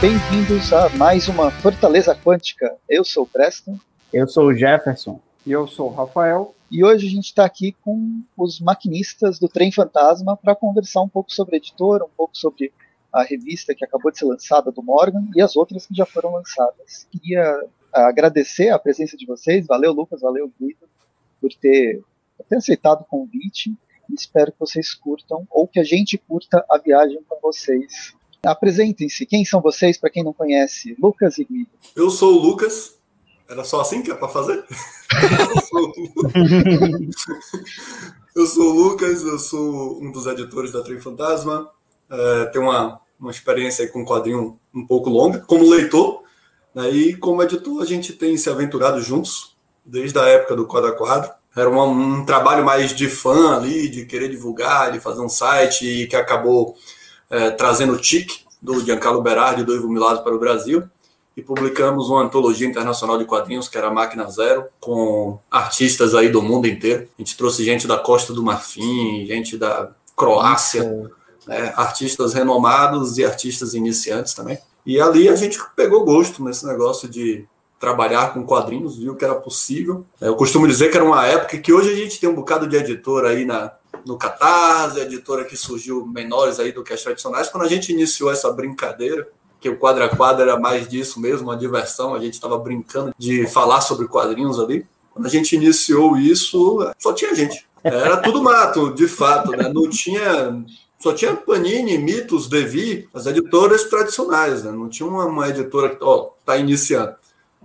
bem-vindos a mais uma Fortaleza Quântica. Eu sou o Preston. Eu sou o Jefferson. E eu sou o Rafael. E hoje a gente está aqui com os maquinistas do Trem Fantasma para conversar um pouco sobre a editora, um pouco sobre a revista que acabou de ser lançada do Morgan e as outras que já foram lançadas. Queria agradecer a presença de vocês. Valeu, Lucas, valeu, Guido, por ter, por ter aceitado o convite. E espero que vocês curtam, ou que a gente curta a viagem com vocês. Apresentem-se. Quem são vocês, para quem não conhece? Lucas e Guido. Eu sou o Lucas. Era só assim que é para fazer? eu, sou... o Lucas, eu sou um dos editores da Trem Fantasma. É, tenho uma, uma experiência com quadrinho um pouco longa, como leitor. Né, e como editor, a gente tem se aventurado juntos desde a época do Quadra Quadro. Era um, um trabalho mais de fã ali, de querer divulgar, de fazer um site, e que acabou é, trazendo o TIC do Giancarlo Berardi do Ivo Milado para o Brasil e publicamos uma antologia internacional de quadrinhos que era Máquina Zero, com artistas aí do mundo inteiro. A gente trouxe gente da Costa do Marfim, gente da Croácia, né, artistas renomados e artistas iniciantes também. E ali a gente pegou gosto nesse negócio de trabalhar com quadrinhos, viu que era possível. Eu costumo dizer que era uma época que hoje a gente tem um bocado de editor aí na, no Catarse, editora que surgiu menores aí do que as tradicionais. Quando a gente iniciou essa brincadeira, que o quadra a quadra era mais disso mesmo, uma diversão, a gente estava brincando de falar sobre quadrinhos ali. Quando a gente iniciou isso, só tinha gente. Era tudo mato, de fato, né? Não tinha só tinha Panini, Mitos, Devi, as editoras tradicionais, né? Não tinha uma, uma editora que ó, tá iniciando.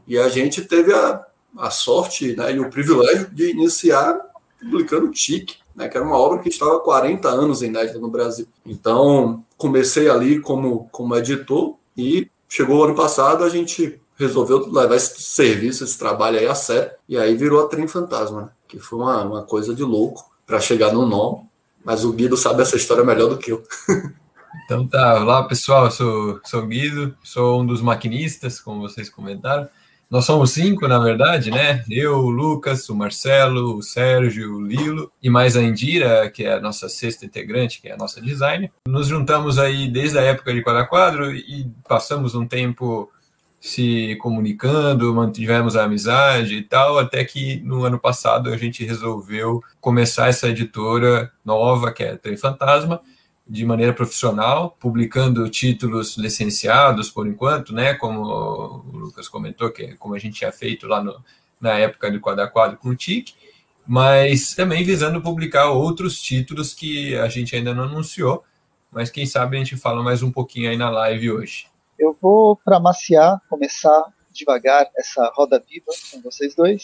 E a gente teve a, a sorte né, e o privilégio de iniciar publicando Tique, né, que era uma obra que estava há 40 anos inédita no Brasil. Então, comecei ali como, como editor e chegou o ano passado, a gente resolveu levar esse serviço, esse trabalho aí a sério, e aí virou a Trem Fantasma, né, que foi uma, uma coisa de louco para chegar no nome, mas o Guido sabe essa história melhor do que eu. Então tá, olá pessoal, eu sou, sou o Guido, sou um dos maquinistas, como vocês comentaram. Nós somos cinco, na verdade, né? Eu, o Lucas, o Marcelo, o Sérgio, o Lilo e mais a Indira, que é a nossa sexta integrante, que é a nossa designer. Nos juntamos aí desde a época de Quadra Quadro e passamos um tempo se comunicando, mantivemos a amizade e tal, até que no ano passado a gente resolveu começar essa editora nova, que é Trem Fantasma, de maneira profissional, publicando títulos licenciados por enquanto, né, como o Lucas comentou, que é como a gente tinha feito lá no, na época do quadra quadro com o TIC, mas também visando publicar outros títulos que a gente ainda não anunciou, mas quem sabe a gente fala mais um pouquinho aí na live hoje. Eu vou para maciar, começar devagar essa roda viva com vocês dois.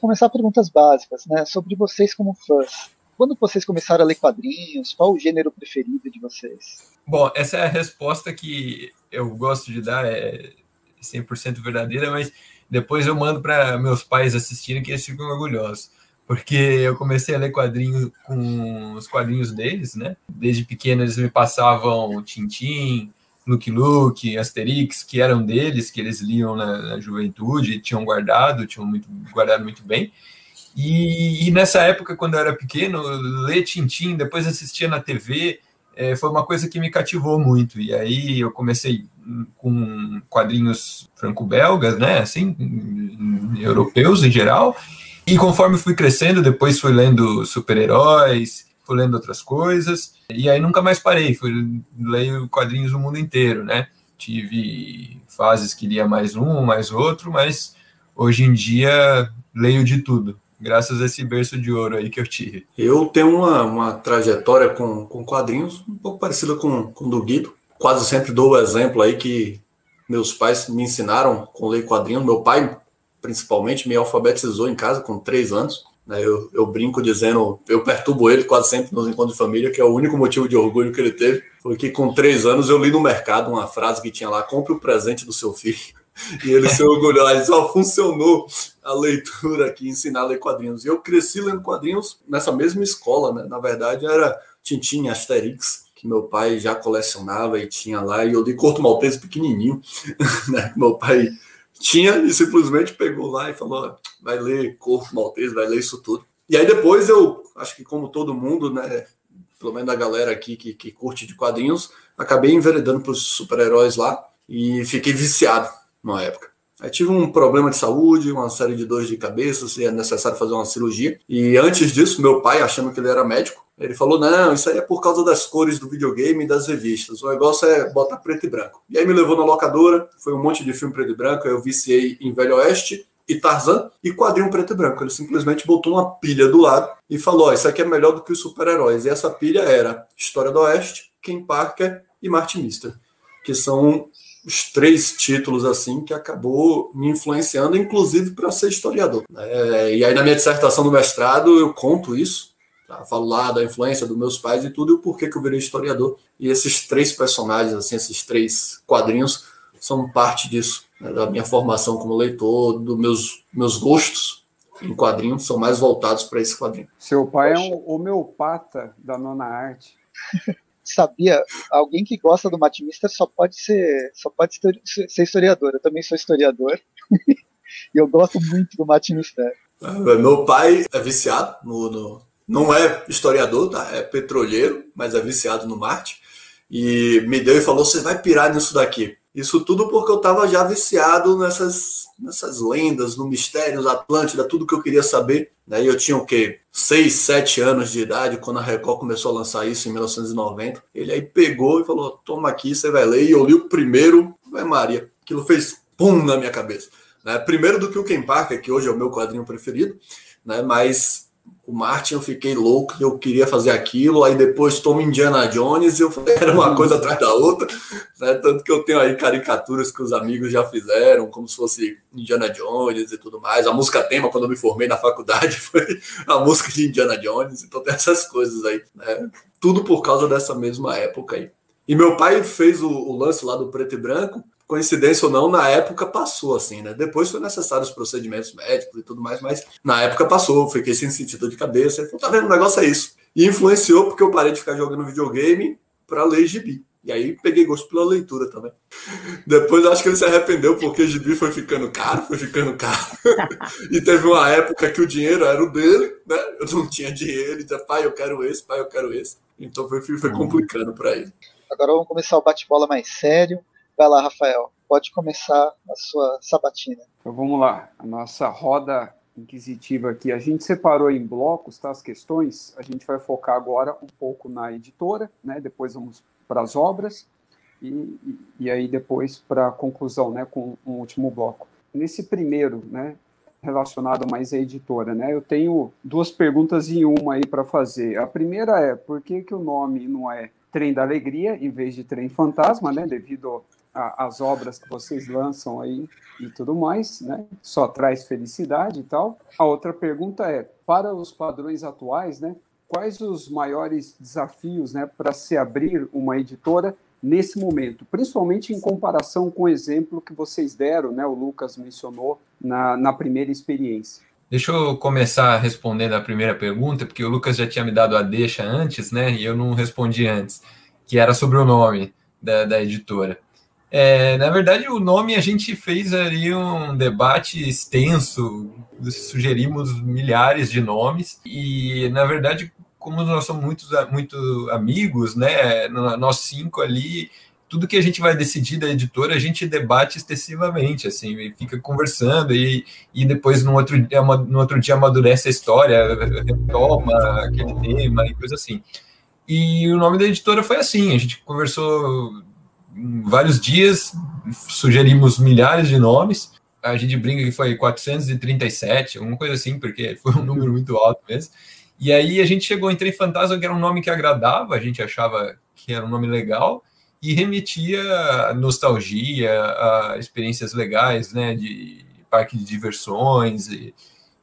Começar perguntas básicas, né, sobre vocês como fãs quando vocês começaram a ler quadrinhos? Qual o gênero preferido de vocês? Bom, essa é a resposta que eu gosto de dar, é 100% verdadeira, mas depois eu mando para meus pais assistirem que eles ficam orgulhosos. Porque eu comecei a ler quadrinhos com os quadrinhos deles, né? Desde pequeno eles me passavam Tintim, Luke Luke, Asterix, que eram deles, que eles liam na, na juventude, tinham guardado, tinham muito, guardado muito bem. E, e, nessa época, quando eu era pequeno, ler Tintim, depois assistia na TV, é, foi uma coisa que me cativou muito. E aí eu comecei com quadrinhos franco-belgas, né, assim, europeus em geral. E conforme fui crescendo, depois fui lendo super-heróis, fui lendo outras coisas. E aí nunca mais parei, fui leio quadrinhos do mundo inteiro, né? Tive fases que lia mais um, mais outro, mas hoje em dia leio de tudo graças a esse berço de ouro aí que eu tive. Eu tenho uma, uma trajetória com, com quadrinhos um pouco parecida com, com do Guido. Quase sempre dou o exemplo aí que meus pais me ensinaram com ler quadrinhos. Meu pai, principalmente, me alfabetizou em casa com três anos. Né? Eu, eu brinco dizendo, eu perturbo ele quase sempre nos encontros de família, que é o único motivo de orgulho que ele teve. Foi que com três anos eu li no mercado uma frase que tinha lá: compre o presente do seu filho. E ele se orgulhou, ele só funcionou a leitura aqui, ensinar a ler quadrinhos. E eu cresci lendo quadrinhos nessa mesma escola, né? Na verdade, era Tintin, Asterix, que meu pai já colecionava e tinha lá, e eu li Corto Maltese pequenininho, né? Meu pai tinha e simplesmente pegou lá e falou: vai ler Corto Maltese, vai ler isso tudo. E aí depois eu, acho que como todo mundo, né? Pelo menos a galera aqui que, que curte de quadrinhos, acabei enveredando para os super-heróis lá e fiquei viciado na época. Aí tive um problema de saúde, uma série de dores de cabeça, se é necessário fazer uma cirurgia. E antes disso, meu pai, achando que ele era médico, ele falou: Não, isso aí é por causa das cores do videogame e das revistas. O negócio é botar preto e branco. E aí me levou na locadora, foi um monte de filme preto e branco. Eu viciei em Velho Oeste e Tarzan e quadrinho preto e branco. Ele simplesmente botou uma pilha do lado e falou: oh, Isso aqui é melhor do que os super-heróis. E essa pilha era História do Oeste, Ken Parker e Martin Mister, que são os três títulos assim que acabou me influenciando, inclusive para ser historiador. É, e aí na minha dissertação do mestrado eu conto isso, tá? falo lá da influência dos meus pais e tudo e o porquê que eu virei historiador. E esses três personagens, assim, esses três quadrinhos são parte disso, né? da minha formação como leitor, dos meus meus gostos em quadrinhos são mais voltados para esse quadrinho. Seu pai Poxa. é um homeopata da nona arte. sabia, alguém que gosta do Matt Mister só pode ser, só pode ser historiador. Eu também sou historiador e eu gosto muito do Matt Mister. É, meu pai é viciado no, no, não é historiador, tá? É petroleiro, mas é viciado no Marte. E me deu e falou: "Você vai pirar nisso daqui". Isso tudo porque eu estava já viciado nessas, nessas lendas, no Mistérios, Atlântida, tudo que eu queria saber. Daí eu tinha o quê? Seis, sete anos de idade, quando a Record começou a lançar isso em 1990. Ele aí pegou e falou: toma aqui, você vai ler. E eu li o primeiro, vai Maria. Aquilo fez pum na minha cabeça. Né? Primeiro do que o Ken Parker, que hoje é o meu quadrinho preferido, né? mas o Martin eu fiquei louco, eu queria fazer aquilo, aí depois toma Indiana Jones eu falei, era uma coisa atrás da outra, né? Tanto que eu tenho aí caricaturas que os amigos já fizeram, como se fosse Indiana Jones e tudo mais. A música tema, quando eu me formei na faculdade, foi a música de Indiana Jones, então tem essas coisas aí, né? Tudo por causa dessa mesma época aí. E meu pai fez o, o lance lá do preto e branco coincidência ou não, na época passou, assim, né? Depois foi necessário os procedimentos médicos e tudo mais, mas na época passou, fiquei sem sentido de cabeça. Falou, tá vendo, o negócio é isso. E influenciou porque eu parei de ficar jogando videogame para ler gibi. E aí peguei gosto pela leitura também. Depois acho que ele se arrependeu porque gibi foi ficando caro, foi ficando caro. e teve uma época que o dinheiro era o dele, né? Eu não tinha dinheiro, dizia, pai, eu quero esse, pai, eu quero esse. Então foi, foi complicando para ele. Agora vamos começar o bate-bola mais sério. Vai lá, Rafael, pode começar a sua sabatina. Então vamos lá, a nossa roda inquisitiva aqui. A gente separou em blocos tá, as questões, a gente vai focar agora um pouco na editora, né? depois vamos para as obras e, e, aí depois para a conclusão, né? com um último bloco. Nesse primeiro, né, relacionado mais à editora, né? Eu tenho duas perguntas em uma aí para fazer. A primeira é por que, que o nome não é Trem da Alegria em vez de Trem Fantasma, né? Devido a, as obras que vocês lançam aí e tudo mais, né? Só traz felicidade e tal. A outra pergunta é, para os padrões atuais, né? Quais os maiores desafios, né, para se abrir uma editora nesse momento, principalmente em comparação com o exemplo que vocês deram, né? O Lucas mencionou na, na primeira experiência. Deixa eu começar respondendo a primeira pergunta, porque o Lucas já tinha me dado a deixa antes, né? E eu não respondi antes, que era sobre o nome da, da editora. É, na verdade, o nome a gente fez ali um debate extenso, sugerimos milhares de nomes, e na verdade, como nós somos muitos, muito amigos, né, nós cinco ali, tudo que a gente vai decidir da editora, a gente debate extensivamente, assim, fica conversando e, e depois no outro, dia, no outro dia amadurece a história, retoma aquele tema e coisa assim. E o nome da editora foi assim, a gente conversou vários dias, sugerimos milhares de nomes. A gente brinca que foi 437, alguma coisa assim, porque foi um número muito alto mesmo. E aí a gente chegou em Trem Fantasma, que era um nome que agradava, a gente achava que era um nome legal e remetia a nostalgia, a experiências legais, né, de parque de diversões e,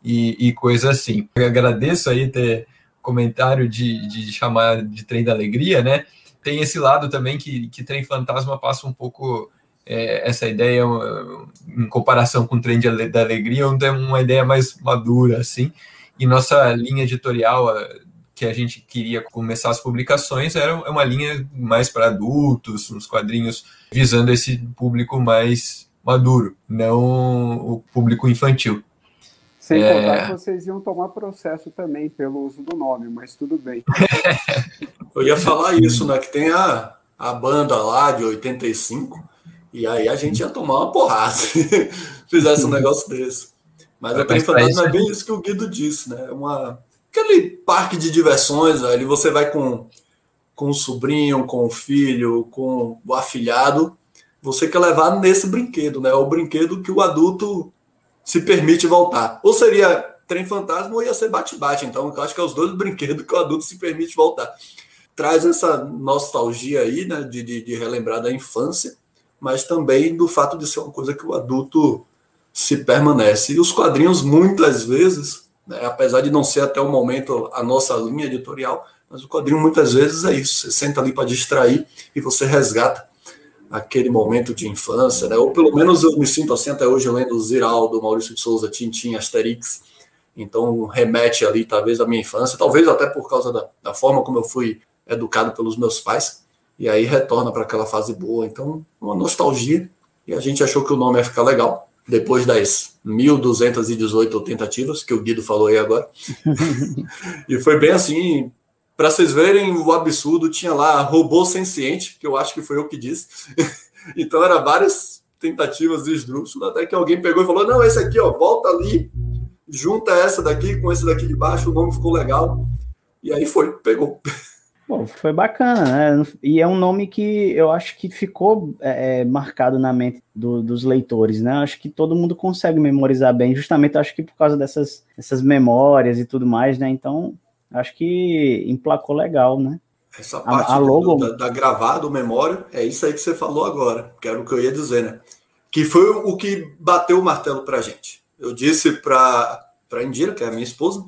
e, e coisa assim. Eu agradeço aí ter comentário de, de chamar de Trem da Alegria, né, tem esse lado também que, que Trem Fantasma passa um pouco é, essa ideia, em comparação com o Trem de, da Alegria, uma ideia mais madura, assim, e nossa linha editorial, que a gente queria começar as publicações, era uma linha mais para adultos, uns quadrinhos visando esse público mais maduro, não o público infantil. Sem é... contar que vocês iam tomar processo também pelo uso do nome, mas tudo bem. Eu ia falar isso, né? Que tem a, a banda lá de 85 E aí a gente ia tomar uma porrada se fizesse um negócio desse. Mas a Trem Fantasma é bem isso que o Guido disse, né? Uma, aquele parque de diversões, velho. Você vai com, com o sobrinho, com o filho, com o afilhado. Você quer levar nesse brinquedo, né? O brinquedo que o adulto se permite voltar. Ou seria trem fantasma ou ia ser bate-bate. Então, eu acho que é os dois brinquedos que o adulto se permite voltar. Traz essa nostalgia aí, né? De, de, de relembrar da infância, mas também do fato de ser uma coisa que o adulto se permanece. E os quadrinhos, muitas vezes, né, apesar de não ser até o momento a nossa linha editorial, mas o quadrinho muitas vezes é isso. Você senta ali para distrair e você resgata aquele momento de infância, né? Ou pelo menos eu me sinto assim até hoje lendo Ziraldo, Maurício de Souza, Tintin, Asterix. Então remete ali talvez à minha infância, talvez até por causa da, da forma como eu fui educado pelos meus pais. E aí retorna para aquela fase boa. Então, uma nostalgia. E a gente achou que o nome ia ficar legal depois das 1.218 tentativas que o Guido falou aí agora. e foi bem assim, para vocês verem o absurdo, tinha lá robô senciente, que eu acho que foi eu que disse. então era várias tentativas de esdrúxulas, até que alguém pegou e falou: "Não, esse aqui, ó, volta ali, junta essa daqui com esse daqui de baixo, o nome ficou legal". E aí foi, pegou. Bom, foi bacana, né? E é um nome que eu acho que ficou é, é, marcado na mente do, dos leitores, né? Acho que todo mundo consegue memorizar bem, justamente acho que por causa dessas, dessas memórias e tudo mais, né? Então, acho que emplacou legal, né? Essa parte a, a logo... do, da, da gravado, memória, é isso aí que você falou agora, que era o que eu ia dizer, né? Que foi o que bateu o martelo pra gente. Eu disse pra, pra Indira, que é a minha esposa,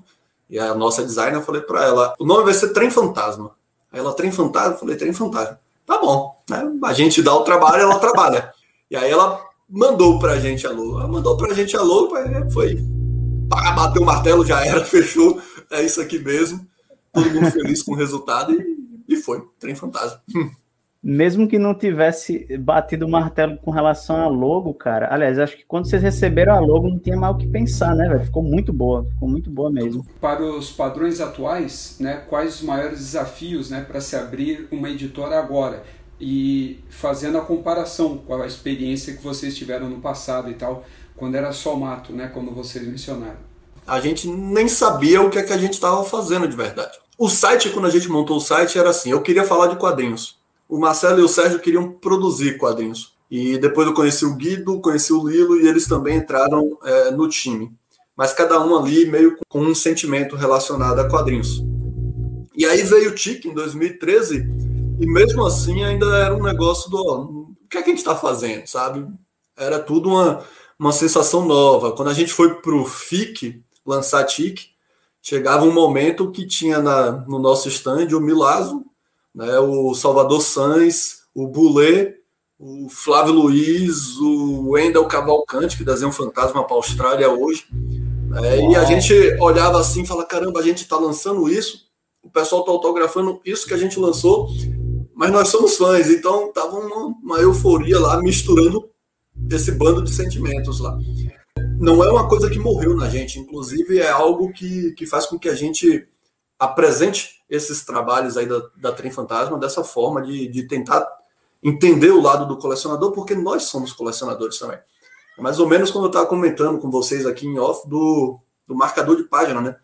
e a nossa designer, eu falei para ela: o nome vai ser Trem Fantasma. Aí ela, trem fantasma? Eu falei, trem fantasma. Tá bom, né? A gente dá o trabalho, ela trabalha. E aí ela mandou pra gente a logo. Ela mandou pra gente a logo, foi. Bateu o martelo, já era, fechou. É isso aqui mesmo. Todo mundo feliz com o resultado e, e foi. Trem fantasma. mesmo que não tivesse batido o martelo com relação a logo, cara. Aliás, acho que quando vocês receberam a logo, não tinha mais o que pensar, né, velho? Ficou muito boa, ficou muito boa mesmo. Para os padrões atuais, né, quais os maiores desafios, né, para se abrir uma editora agora? E fazendo a comparação com a experiência que vocês tiveram no passado e tal, quando era só mato, né, como vocês mencionaram. A gente nem sabia o que é que a gente estava fazendo de verdade. O site, quando a gente montou o site, era assim: eu queria falar de quadrinhos o Marcelo e o Sérgio queriam produzir quadrinhos. E depois eu conheci o Guido, conheci o Lilo e eles também entraram é, no time. Mas cada um ali meio com um sentimento relacionado a quadrinhos. E aí veio o TIC em 2013 e mesmo assim ainda era um negócio do o que, é que a gente está fazendo, sabe? Era tudo uma, uma sensação nova. Quando a gente foi para o FIC lançar TIC, chegava um momento que tinha na, no nosso stand o Milazzo, né, o Salvador Sanz, o Boulet, o Flávio Luiz, o Wendel Cavalcante, que desenha um fantasma para a Austrália hoje. Né, e a gente olhava assim e falava: caramba, a gente está lançando isso, o pessoal está autografando isso que a gente lançou, mas nós somos fãs, então estava uma, uma euforia lá misturando esse bando de sentimentos lá. Não é uma coisa que morreu na gente, inclusive é algo que, que faz com que a gente apresente esses trabalhos aí da, da Trem Fantasma dessa forma de, de tentar entender o lado do colecionador, porque nós somos colecionadores também. É mais ou menos como eu estava comentando com vocês aqui em off do, do marcador de página, né?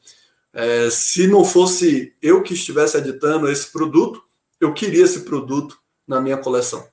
É, se não fosse eu que estivesse editando esse produto, eu queria esse produto na minha coleção.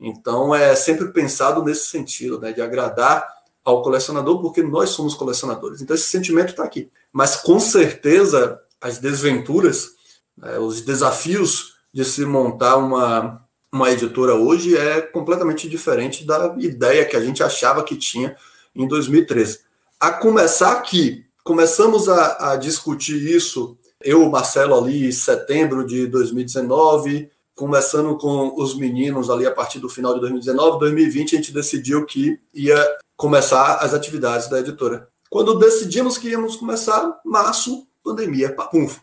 Então é sempre pensado nesse sentido, né, de agradar ao colecionador, porque nós somos colecionadores. Então esse sentimento está aqui. Mas com certeza as desventuras, né, os desafios de se montar uma, uma editora hoje é completamente diferente da ideia que a gente achava que tinha em 2013. A começar que começamos a, a discutir isso, eu, Marcelo, ali em setembro de 2019, começando com os meninos ali a partir do final de 2019, 2020, a gente decidiu que ia começar as atividades da editora. Quando decidimos que íamos começar, março, pandemia, papum.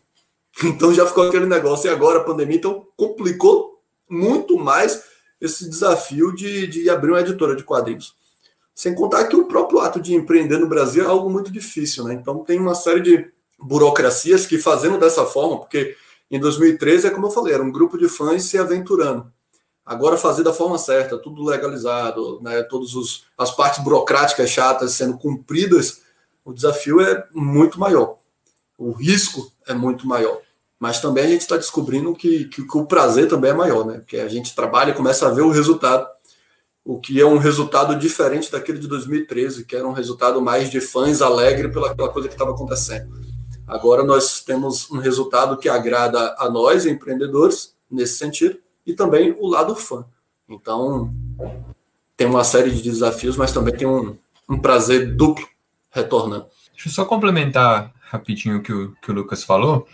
Então já ficou aquele negócio, e agora a pandemia, então complicou muito mais esse desafio de, de abrir uma editora de quadrinhos. Sem contar que o próprio ato de empreender no Brasil é algo muito difícil, né? Então tem uma série de burocracias que fazendo dessa forma, porque em 2013 é como eu falei, era um grupo de fãs se aventurando. Agora fazer da forma certa, tudo legalizado, né, todas as partes burocráticas chatas sendo cumpridas, o desafio é muito maior. O risco é muito maior. Mas também a gente está descobrindo que, que, que, o prazer também é maior, né? Porque a gente trabalha e começa a ver o resultado, o que é um resultado diferente daquele de 2013, que era um resultado mais de fãs alegre pela, pela coisa que estava acontecendo. Agora nós temos um resultado que agrada a nós, empreendedores, nesse sentido, e também o lado fã. Então, tem uma série de desafios, mas também tem um, um prazer duplo retornando. Deixa eu só complementar rapidinho o que o, que o Lucas falou.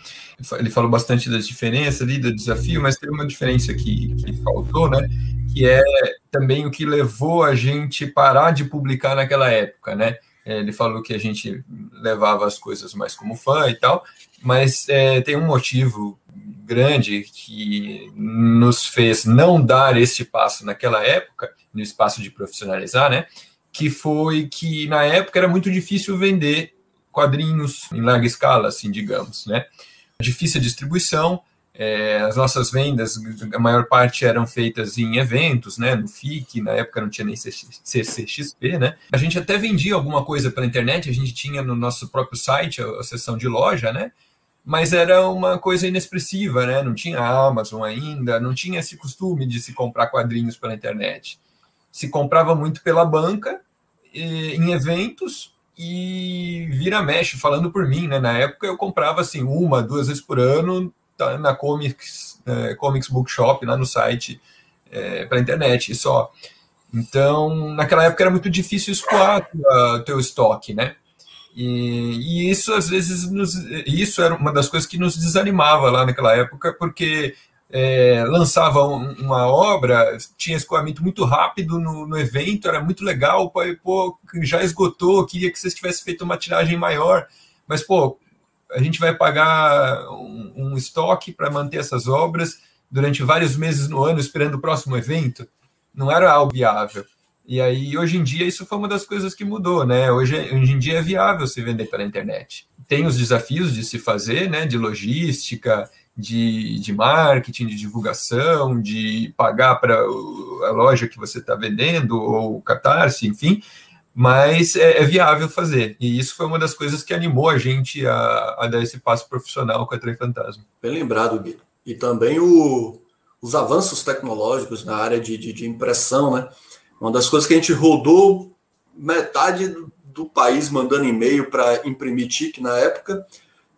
Ele falou bastante das diferenças ali, do desafio, mas tem uma diferença que, que faltou, né? Que é também o que levou a gente parar de publicar naquela época, né? É, ele falou que a gente levava as coisas mais como fã e tal, mas é, tem um motivo grande que nos fez não dar esse passo naquela época, no espaço de profissionalizar, né? Que foi que na época era muito difícil vender quadrinhos em larga escala, assim, digamos, né? Difícil a distribuição, é, as nossas vendas, a maior parte eram feitas em eventos, né, no FIC, na época não tinha nem CCXP, né? A gente até vendia alguma coisa pela internet, a gente tinha no nosso próprio site a, a seção de loja, né? Mas era uma coisa inexpressiva, né? Não tinha Amazon ainda, não tinha esse costume de se comprar quadrinhos pela internet. Se comprava muito pela banca, em eventos, e vira mexe, falando por mim, né? Na época eu comprava assim uma, duas vezes por ano tá na Comics, é, Comics Bookshop, lá no site, é, para internet só. Então, naquela época era muito difícil escoar o teu estoque, né? E, e, isso às vezes nos, isso era uma das coisas que nos desanimava lá naquela época, porque é, lançava um, uma obra, tinha escoamento muito rápido no, no evento, era muito legal, pô, já esgotou, queria que vocês tivessem feito uma tiragem maior, mas pô, a gente vai pagar um, um estoque para manter essas obras durante vários meses no ano, esperando o próximo evento. Não era algo viável. E aí, hoje em dia, isso foi uma das coisas que mudou, né? Hoje, hoje em dia é viável se vender pela internet. Tem os desafios de se fazer, né? De logística, de, de marketing, de divulgação, de pagar para a loja que você está vendendo, ou catarse, enfim mas é, é, viável fazer. E isso foi uma das coisas que animou a gente a, a dar esse passo profissional com a Trem Fantasma. Bem lembrado, Gui. E também o, os avanços tecnológicos na área de, de, de, impressão, né? Uma das coisas que a gente rodou metade do, do país mandando e-mail para imprimir tique na época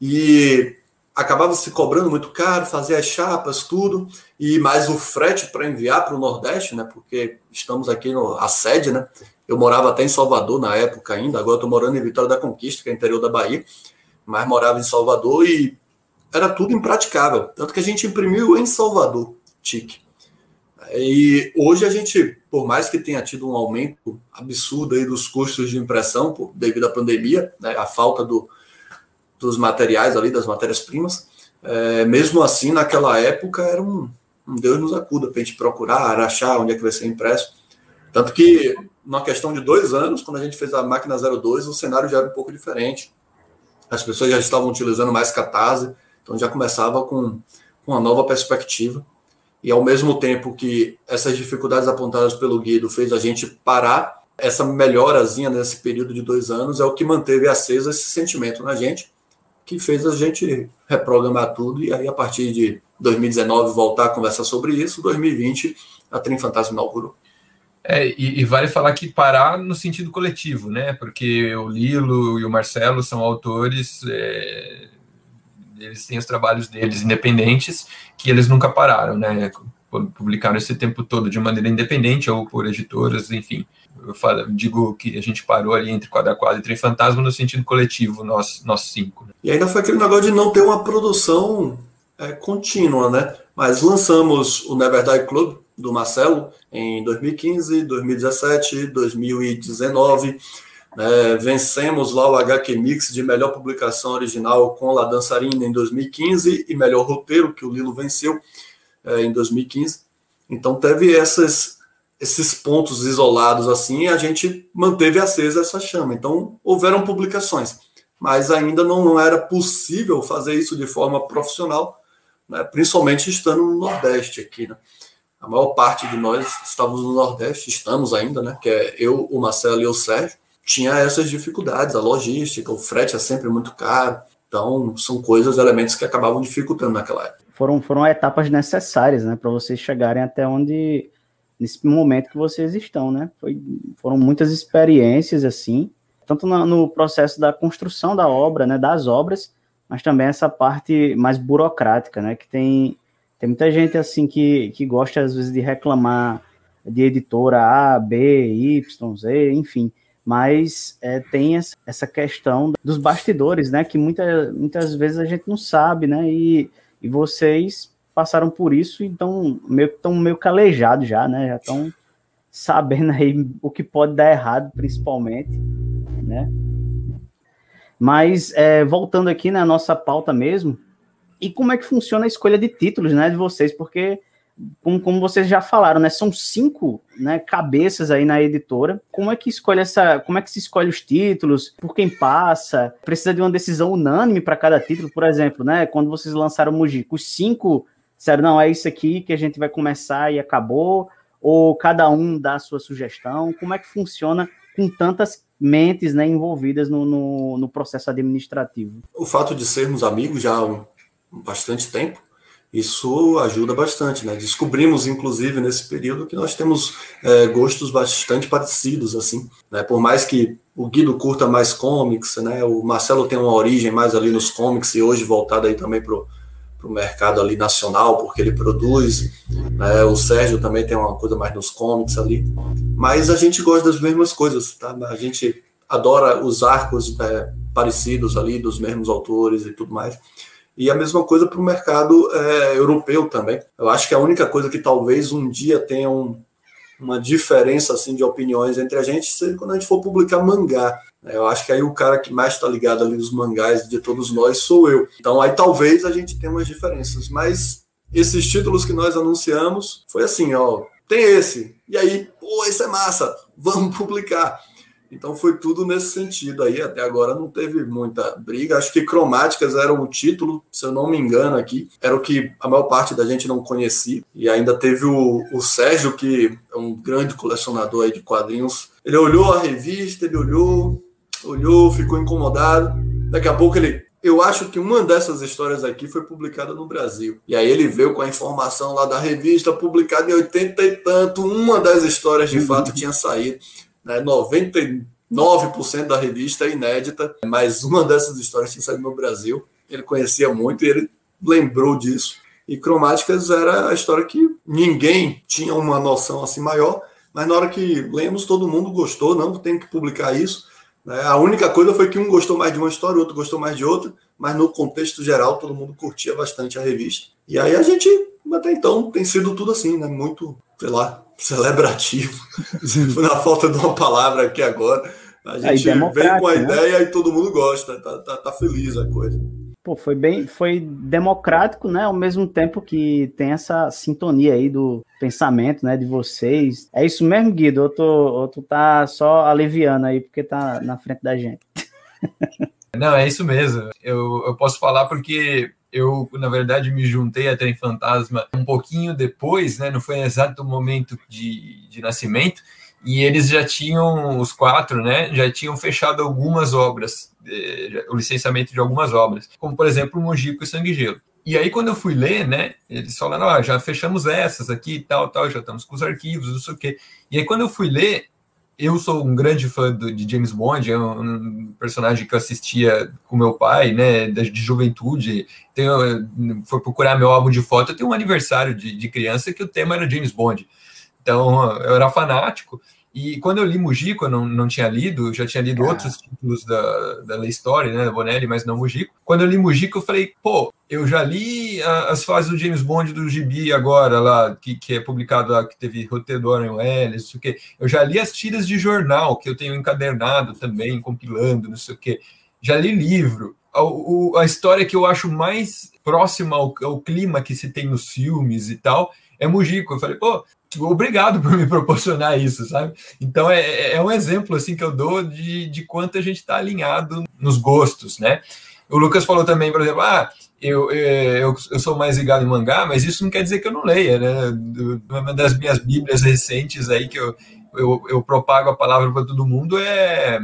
e acabava se cobrando muito caro, fazer as chapas, tudo, e mais o frete para enviar para o Nordeste, né? Porque estamos aqui no a sede, né? Eu morava até em Salvador na época ainda, agora estou morando em Vitória da Conquista, que é interior da Bahia, mas morava em Salvador e era tudo impraticável. Tanto que a gente imprimiu em Salvador, TIC. E hoje a gente, por mais que tenha tido um aumento absurdo aí dos custos de impressão por, devido à pandemia, né, a falta do, dos materiais ali, das matérias-primas, é, mesmo assim, naquela época era um, um Deus nos acuda para a gente procurar, achar onde é que vai ser impresso. Tanto que numa questão de dois anos, quando a gente fez a máquina 02, o cenário já era um pouco diferente. As pessoas já estavam utilizando mais catarse, então já começava com, com uma nova perspectiva. E ao mesmo tempo que essas dificuldades apontadas pelo Guido fez a gente parar, essa melhorazinha nesse período de dois anos é o que manteve acesa esse sentimento na gente, que fez a gente reprogramar tudo e aí a partir de 2019 voltar a conversar sobre isso, 2020 a Trim Fantasma inaugurou. É, e, e, vale falar que parar no sentido coletivo, né? Porque o Lilo e o Marcelo são autores, é, eles têm os trabalhos deles independentes, que eles nunca pararam, né? Publicaram esse tempo todo de maneira independente ou por editoras, enfim. Eu falo, digo que a gente parou ali entre Quadra Quadra e Trem Fantasma no sentido coletivo, nós, nós cinco. Né? E ainda foi aquele negócio de não ter uma produção é, contínua, né? Mas lançamos o Never Die Club, do Marcelo em 2015, 2017, 2019. É, vencemos lá o HQ Mix de melhor publicação original com La Dançarina em 2015 e melhor roteiro, que o Lilo venceu é, em 2015. Então teve essas, esses pontos isolados assim e a gente manteve acesa essa chama. Então houveram publicações, mas ainda não, era possível fazer isso de forma profissional, né, principalmente estando no Nordeste aqui. Né? A maior parte de nós estávamos no Nordeste, estamos ainda, né? Que é eu, o Marcelo e o Sérgio. Tinha essas dificuldades, a logística, o frete é sempre muito caro. Então, são coisas, elementos que acabavam dificultando naquela época. Foram, foram etapas necessárias, né? Para vocês chegarem até onde, nesse momento que vocês estão, né? Foi, foram muitas experiências, assim, tanto no, no processo da construção da obra, né? Das obras, mas também essa parte mais burocrática, né? Que tem tem muita gente assim que, que gosta às vezes de reclamar de editora A, B, Y, Z, enfim. Mas é, tem essa questão dos bastidores, né? Que muita, muitas vezes a gente não sabe, né? E, e vocês passaram por isso, então meio estão meio calejados já, né? Já estão sabendo aí o que pode dar errado, principalmente, né? Mas é, voltando aqui na nossa pauta mesmo, e como é que funciona a escolha de títulos, né, de vocês, porque como, como vocês já falaram, né, são cinco né, cabeças aí na editora. Como é que escolhe essa, como é que se escolhe os títulos? Por quem passa? Precisa de uma decisão unânime para cada título, por exemplo, né? Quando vocês lançaram o Mujico, os cinco disseram, não, é isso aqui que a gente vai começar e acabou, ou cada um dá a sua sugestão? Como é que funciona com tantas mentes né, envolvidas no, no, no processo administrativo? O fato de sermos amigos já bastante tempo, isso ajuda bastante, né? Descobrimos, inclusive, nesse período que nós temos é, gostos bastante parecidos, assim, né? Por mais que o Guido curta mais comics, né? O Marcelo tem uma origem mais ali nos comics e hoje voltado aí também pro o mercado ali nacional, porque ele produz, né? o Sérgio também tem uma coisa mais nos comics ali, mas a gente gosta das mesmas coisas, tá? A gente adora os arcos né, parecidos ali, dos mesmos autores e tudo mais. E a mesma coisa para o mercado é, europeu também. Eu acho que a única coisa que talvez um dia tenha um, uma diferença assim de opiniões entre a gente seja quando a gente for publicar mangá. Eu acho que aí o cara que mais está ligado ali nos mangás de todos nós sou eu. Então aí talvez a gente tenha umas diferenças. Mas esses títulos que nós anunciamos foi assim, ó, tem esse. E aí, pô, esse é massa, vamos publicar. Então foi tudo nesse sentido aí. Até agora não teve muita briga. Acho que Cromáticas era o título, se eu não me engano aqui, era o que a maior parte da gente não conhecia. E ainda teve o, o Sérgio, que é um grande colecionador aí de quadrinhos. Ele olhou a revista, ele olhou, olhou, ficou incomodado. Daqui a pouco ele eu acho que uma dessas histórias aqui foi publicada no Brasil. E aí ele veio com a informação lá da revista, publicada em 80 e tanto. Uma das histórias de fato tinha saído né, 99% da revista é inédita, mas uma dessas histórias tinha saído no Brasil. Ele conhecia muito e ele lembrou disso. E Cromáticas era a história que ninguém tinha uma noção assim maior, mas na hora que lemos, todo mundo gostou, não tem que publicar isso. Né? A única coisa foi que um gostou mais de uma história, o outro gostou mais de outra, mas no contexto geral, todo mundo curtia bastante a revista. E aí a gente, até então, tem sido tudo assim, né? Muito, sei lá, celebrativo, na falta de uma palavra aqui agora. A gente vem com a né? ideia e todo mundo gosta, tá, tá, tá, feliz a coisa. Pô, foi bem, foi democrático, né? Ao mesmo tempo que tem essa sintonia aí do pensamento, né, de vocês. É isso mesmo, Guido? Ou tu, ou tu tá só aliviando aí porque tá na frente da gente? Não, é isso mesmo. Eu, eu posso falar porque eu, na verdade, me juntei a Trem Fantasma um pouquinho depois, né? Não foi exato o momento de, de nascimento. E eles já tinham, os quatro, né? Já tinham fechado algumas obras, eh, o licenciamento de algumas obras, como, por exemplo, Mojico e Sangue Gelo. E aí, quando eu fui ler, né, eles falaram, ó, já fechamos essas aqui e tal, tal, já estamos com os arquivos, não sei o quê. E aí, quando eu fui ler, eu sou um grande fã do, de James Bond, é um, personagem que eu assistia com meu pai, né, de, de juventude. Tenho, foi procurar meu álbum de foto, eu tenho um aniversário de, de criança que o tema era James Bond. Então, eu era fanático. E quando eu li Mujico, eu não, não tinha lido, já tinha lido ah. outros títulos da, da Lei Story, né, da Bonelli, mas não Mujico. Quando eu li Mujico, eu falei, pô, eu já li a, as fases do James Bond do Gibi agora, lá, que, que é publicado lá, que teve roteiro do Warren Ellis, não sei o quê. Eu já li as tiras de jornal, que eu tenho encadernado também, compilando, não sei o quê. Já li livro. A, o, a história que eu acho mais próxima ao, ao clima que se tem nos filmes e tal é Mujico. Eu falei, pô, obrigado por me proporcionar isso, sabe? Então é, é um exemplo assim que eu dou de, de quanto a gente está alinhado nos gostos, né? O Lucas falou também, por exemplo, ah, eu, eu, eu sou mais ligado em mangá, mas isso não quer dizer que eu não leia, né? Uma das minhas bíblias recentes aí que eu, eu, eu propago a palavra para todo mundo é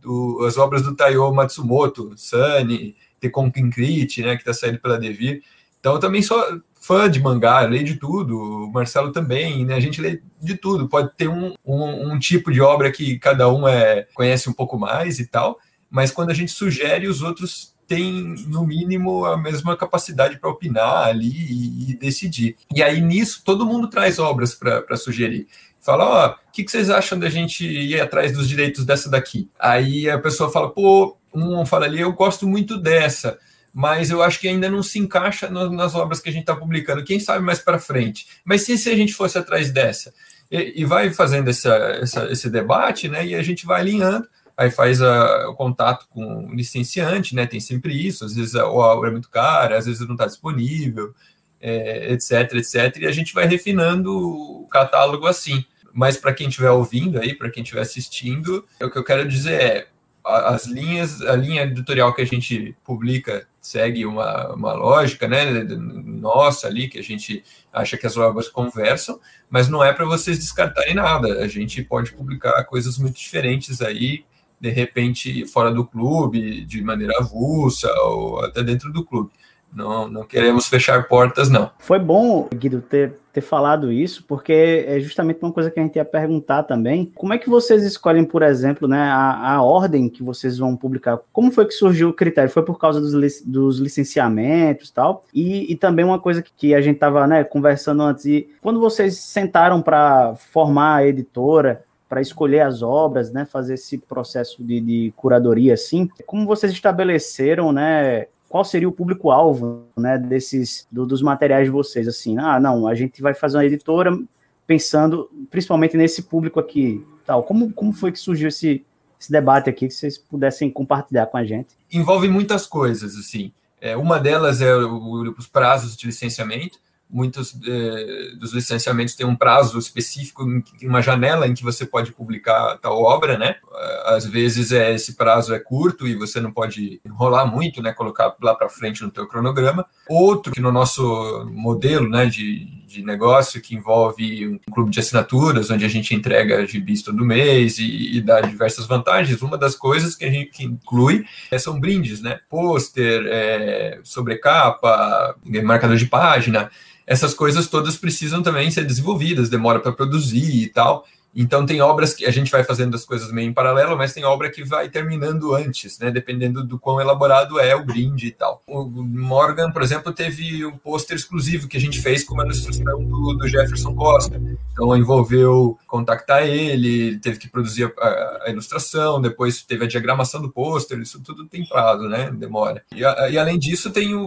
do, as obras do Taiyo Matsumoto, Sunny, The Conquincrit, né, que está saindo pela Devir. Então eu também sou fã de mangá, leio de tudo, o Marcelo também, né? A gente lê de tudo. Pode ter um, um, um, tipo de obra que cada um é, conhece um pouco mais e tal, mas quando a gente sugere, os outros têm, no mínimo, a mesma capacidade para opinar ali e, e, decidir. E aí, nisso, todo mundo traz obras para sugerir. Fala, ó, oh, o que, que vocês acham da gente ir atrás dos direitos dessa daqui? Aí a pessoa fala, pô, um fala ali, eu gosto muito dessa mas eu acho que ainda não se encaixa no, nas obras que a gente está publicando. Quem sabe mais para frente? Mas se, se a gente fosse atrás dessa? E, e vai fazendo essa, essa, esse debate, né? E a gente vai alinhando, aí faz a, o contato com o licenciante, né? Tem sempre isso, às vezes a, a obra é muito cara, às vezes não está disponível, é, etc, etc. E a gente vai refinando o catálogo assim. Mas para quem estiver ouvindo aí, para quem estiver assistindo, o que eu quero dizer é as linhas, a linha editorial que a gente publica segue uma, uma lógica, né, nossa ali, que a gente acha que as obras conversam, mas não é para vocês descartarem nada. A gente pode publicar coisas muito diferentes aí, de repente fora do clube, de maneira avulsa, ou até dentro do clube. Não, não queremos fechar portas, não. Foi bom, Guido, ter, ter falado isso, porque é justamente uma coisa que a gente ia perguntar também. Como é que vocês escolhem, por exemplo, né, a, a ordem que vocês vão publicar? Como foi que surgiu o critério? Foi por causa dos, dos licenciamentos tal? E, e também uma coisa que, que a gente estava né, conversando antes, e quando vocês sentaram para formar a editora, para escolher as obras, né, fazer esse processo de, de curadoria assim, como vocês estabeleceram, né, qual seria o público-alvo, né, desses, do, dos materiais de vocês, assim, ah, não, a gente vai fazer uma editora pensando principalmente nesse público aqui, tal, como, como foi que surgiu esse, esse debate aqui, que vocês pudessem compartilhar com a gente? Envolve muitas coisas, assim, é, uma delas é o, os prazos de licenciamento, muitos eh, dos licenciamentos têm um prazo específico, uma janela em que você pode publicar tal obra, né? Às vezes é, esse prazo é curto e você não pode enrolar muito, né? Colocar lá para frente no teu cronograma. Outro que no nosso modelo, né, de, de negócio que envolve um clube de assinaturas, onde a gente entrega gibis todo mês e, e dá diversas vantagens. Uma das coisas que a gente inclui é, são brindes, né? Pôster, é, sobrecapa, marcador de página essas coisas todas precisam também ser desenvolvidas, demora para produzir e tal. Então tem obras que a gente vai fazendo as coisas meio em paralelo, mas tem obra que vai terminando antes, né? Dependendo do quão elaborado é o brinde e tal. O Morgan, por exemplo, teve um pôster exclusivo que a gente fez com uma ilustração do, do Jefferson Costa. Então envolveu contactar ele, teve que produzir a, a ilustração, depois teve a diagramação do pôster, isso tudo tem prazo, né? Demora. E, a, e além disso, tem o,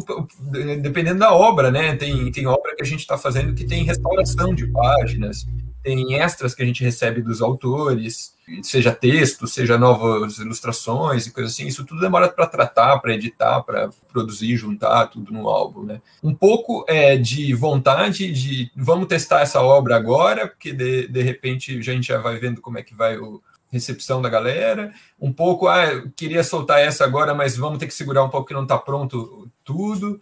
dependendo da obra, né? Tem, tem obra que a gente está fazendo que tem restauração de páginas tem extras que a gente recebe dos autores, seja texto, seja novas ilustrações e coisas assim. Isso tudo demora para tratar, para editar, para produzir, juntar tudo no álbum, né? Um pouco é, de vontade de vamos testar essa obra agora, porque de, de repente a gente já vai vendo como é que vai o recepção da galera. Um pouco, ah, queria soltar essa agora, mas vamos ter que segurar um pouco que não está pronto tudo.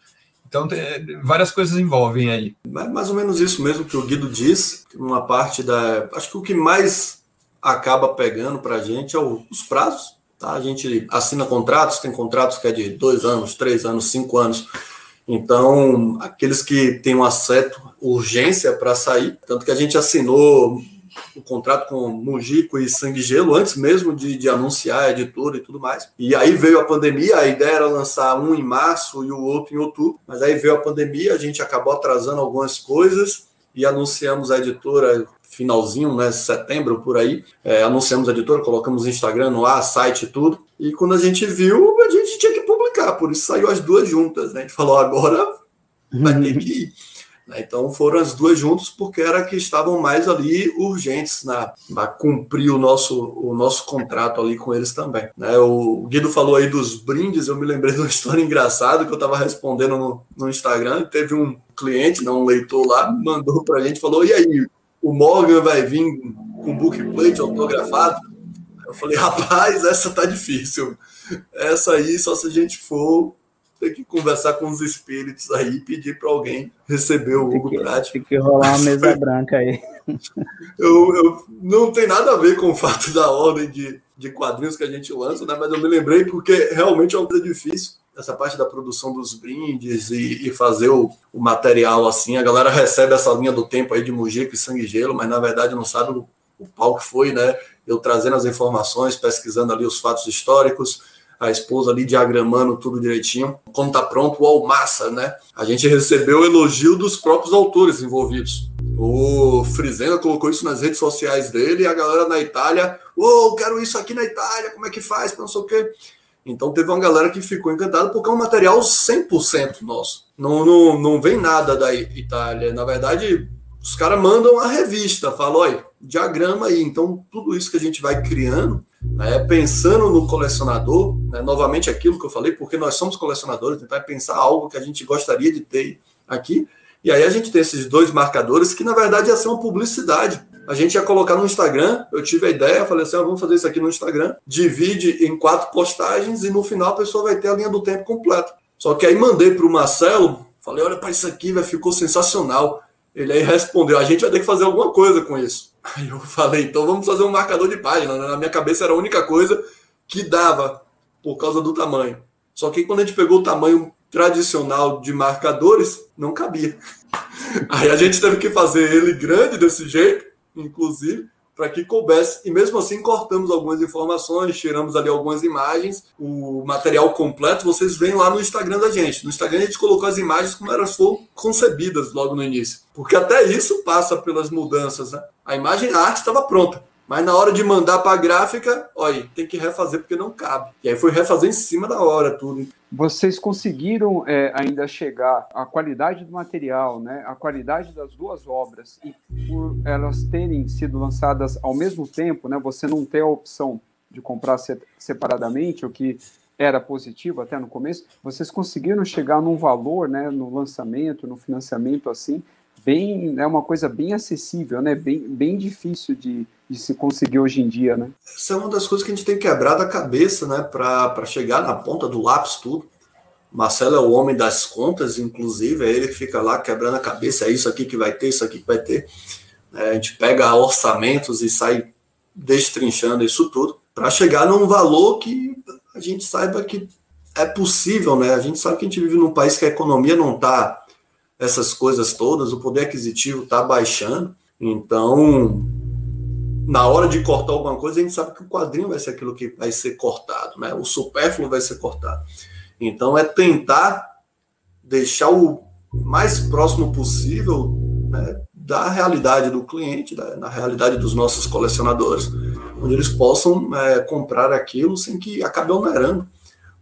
Então, tem, várias coisas envolvem aí. Mais ou menos isso mesmo que o Guido diz. Uma parte da. Acho que o que mais acaba pegando para a gente é o, os prazos. Tá? A gente assina contratos, tem contratos que é de dois anos, três anos, cinco anos. Então, aqueles que têm um acerto, urgência para sair, tanto que a gente assinou o contrato com Mujico e Sangue Gelo antes mesmo de, de anunciar a editora e tudo mais. E aí veio a pandemia, a ideia era lançar um em março e o outro em outubro, mas aí veio a pandemia, a gente acabou atrasando algumas coisas e anunciamos a editora finalzinho, né, setembro por aí, é, anunciamos a editora, colocamos Instagram no ar, site e tudo, e quando a gente viu, a gente tinha que publicar, por isso saiu as duas juntas, né, a gente falou, agora vai ter que ir. Né? Então foram as duas juntas porque era que estavam mais ali urgentes na, cumprir o nosso, o nosso contrato ali com eles também. Né? O Guido falou aí dos brindes, eu me lembrei de uma história engraçada que eu estava respondendo no, no Instagram. Teve um cliente, não um leitor lá, mandou para a gente falou: e aí, o Morgan vai vir com bookplate autografado? Eu falei, rapaz, essa tá difícil. Essa aí, só se a gente for ter que conversar com os espíritos aí e pedir para alguém receber o Hugo Pratt. Tem que rolar uma mesa branca aí. Eu, eu, não tem nada a ver com o fato da ordem de, de quadrinhos que a gente lança, né? mas eu me lembrei porque realmente é uma coisa difícil essa parte da produção dos brindes e, e fazer o, o, material assim. A galera recebe essa linha do tempo aí de Mujica e Sangue e Gelo, mas na verdade não sabe o, o pau que foi, né? Eu trazendo as informações, pesquisando ali os fatos históricos, a esposa ali diagramando tudo direitinho. Quando tá pronto, o massa, né? A gente recebeu elogio dos próprios autores envolvidos. O Frizenda colocou isso nas redes sociais dele e a galera na Itália, oh, quero isso aqui na Itália, como é que faz? Não sei o quê. Então teve uma galera que ficou encantada porque é um material 100% nosso. Não, não, não vem nada da Itália. Na verdade, os caras mandam a revista, falam, olha, diagrama aí. Então, tudo isso que a gente vai criando, né, pensando no colecionador, né, novamente aquilo que eu falei, porque nós somos colecionadores, tentar pensar algo que a gente gostaria de ter aqui. E aí a gente tem esses dois marcadores que, na verdade, ia ser uma publicidade a gente ia colocar no Instagram. Eu tive a ideia, falei assim: ah, vamos fazer isso aqui no Instagram. Divide em quatro postagens e no final a pessoa vai ter a linha do tempo completa. Só que aí mandei para o Marcelo, falei: olha para isso aqui, vai ficou sensacional. Ele aí respondeu: a gente vai ter que fazer alguma coisa com isso. Aí eu falei: então vamos fazer um marcador de página. Na minha cabeça era a única coisa que dava por causa do tamanho. Só que quando a gente pegou o tamanho tradicional de marcadores, não cabia. Aí a gente teve que fazer ele grande desse jeito inclusive, para que coubesse. E mesmo assim, cortamos algumas informações, tiramos ali algumas imagens. O material completo vocês veem lá no Instagram da gente. No Instagram a gente colocou as imagens como elas foram concebidas logo no início. Porque até isso passa pelas mudanças. Né? A imagem, a arte estava pronta. Mas na hora de mandar para a gráfica, olha, tem que refazer porque não cabe. E aí foi refazer em cima da hora tudo. Vocês conseguiram é, ainda chegar à qualidade do material, né, à qualidade das duas obras, e por elas terem sido lançadas ao mesmo tempo, né, você não ter a opção de comprar separadamente, o que era positivo até no começo, vocês conseguiram chegar num valor, né, no lançamento, no financiamento assim, bem, é uma coisa bem acessível, né, bem, bem difícil de, de se conseguir hoje em dia, né? Essa é uma das coisas que a gente tem quebrado a cabeça, né, para chegar na ponta do lápis tudo. Marcelo é o homem das contas, inclusive, é ele que fica lá quebrando a cabeça, é isso aqui que vai ter, isso aqui que vai ter. É, a gente pega orçamentos e sai destrinchando isso tudo para chegar num valor que a gente saiba que é possível, né? A gente sabe que a gente vive num país que a economia não está essas coisas todas, o poder aquisitivo está baixando, então na hora de cortar alguma coisa, a gente sabe que o quadrinho vai ser aquilo que vai ser cortado, né? O supérfluo vai ser cortado. Então é tentar deixar o mais próximo possível né, da realidade do cliente, da, na realidade dos nossos colecionadores, onde eles possam é, comprar aquilo sem que acabe onerando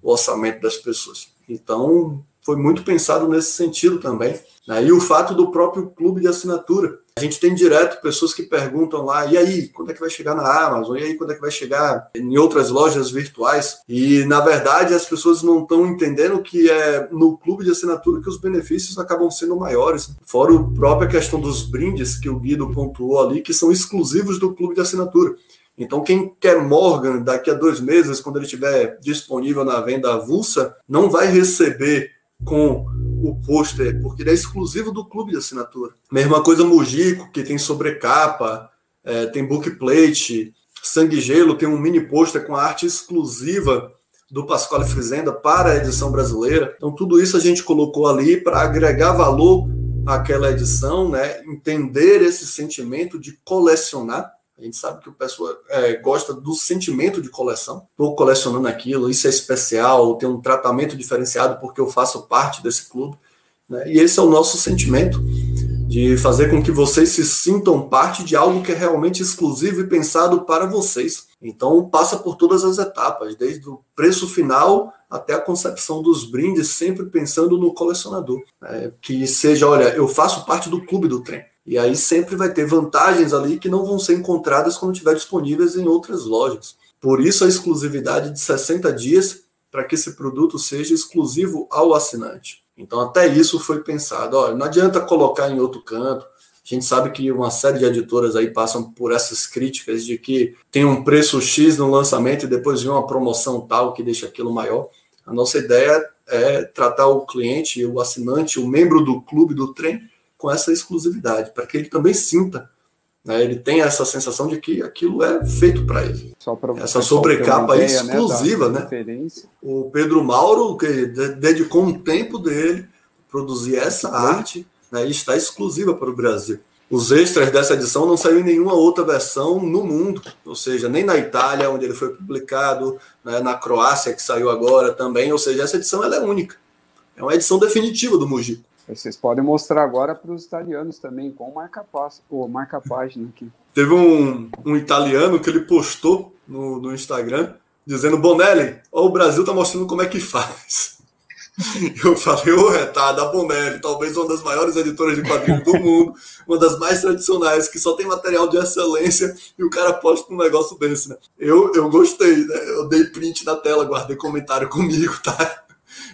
o orçamento das pessoas. Então foi muito pensado nesse sentido também. Né? E o fato do próprio clube de assinatura. A gente tem direto pessoas que perguntam lá, e aí, quando é que vai chegar na Amazon? E aí, quando é que vai chegar em outras lojas virtuais? E, na verdade, as pessoas não estão entendendo que é no clube de assinatura que os benefícios acabam sendo maiores. Fora a própria questão dos brindes que o Guido pontuou ali, que são exclusivos do clube de assinatura. Então, quem quer Morgan daqui a dois meses, quando ele estiver disponível na venda avulsa, não vai receber com o pôster, porque ele é exclusivo do clube de assinatura. Mesma coisa Mujico, que tem sobrecapa, é, tem bookplate, Sangue Gelo tem um mini pôster com a arte exclusiva do Pasquale Frizenda para a edição brasileira. Então tudo isso a gente colocou ali para agregar valor àquela edição, né? Entender esse sentimento de colecionar a gente sabe que o pessoal é, gosta do sentimento de coleção. Estou colecionando aquilo, isso é especial, tem um tratamento diferenciado porque eu faço parte desse clube. Né? E esse é o nosso sentimento de fazer com que vocês se sintam parte de algo que é realmente exclusivo e pensado para vocês. Então passa por todas as etapas, desde o preço final até a concepção dos brindes, sempre pensando no colecionador. Né? Que seja, olha, eu faço parte do clube do trem. E aí sempre vai ter vantagens ali que não vão ser encontradas quando estiver disponíveis em outras lojas. Por isso a exclusividade de 60 dias para que esse produto seja exclusivo ao assinante. Então até isso foi pensado. Olha, não adianta colocar em outro canto. A gente sabe que uma série de editoras aí passam por essas críticas de que tem um preço X no lançamento e depois vem uma promoção tal que deixa aquilo maior. A nossa ideia é tratar o cliente, o assinante, o membro do clube do trem com essa exclusividade, para que ele também sinta né? Ele tem essa sensação de que aquilo é feito para ele. essa sobrecapa ideia, exclusiva, né? né? O Pedro Mauro, que dedicou um tempo dele produzir essa arte, né? e está exclusiva para o Brasil. Os extras dessa edição não saíram em nenhuma outra versão no mundo, ou seja, nem na Itália, onde ele foi publicado, né? na Croácia, que saiu agora também, ou seja, essa edição ela é única. É uma edição definitiva do Mujico. Vocês podem mostrar agora para os italianos também, com marca-página marca aqui. Teve um, um italiano que ele postou no, no Instagram dizendo: Bonelli, ó, o Brasil tá mostrando como é que faz. Eu falei, ô, é, tá, da Bonelli, talvez uma das maiores editoras de quadrinhos do mundo, uma das mais tradicionais, que só tem material de excelência, e o cara posta um negócio desse, né? Eu, eu gostei, né? Eu dei print na tela, guardei comentário comigo, tá?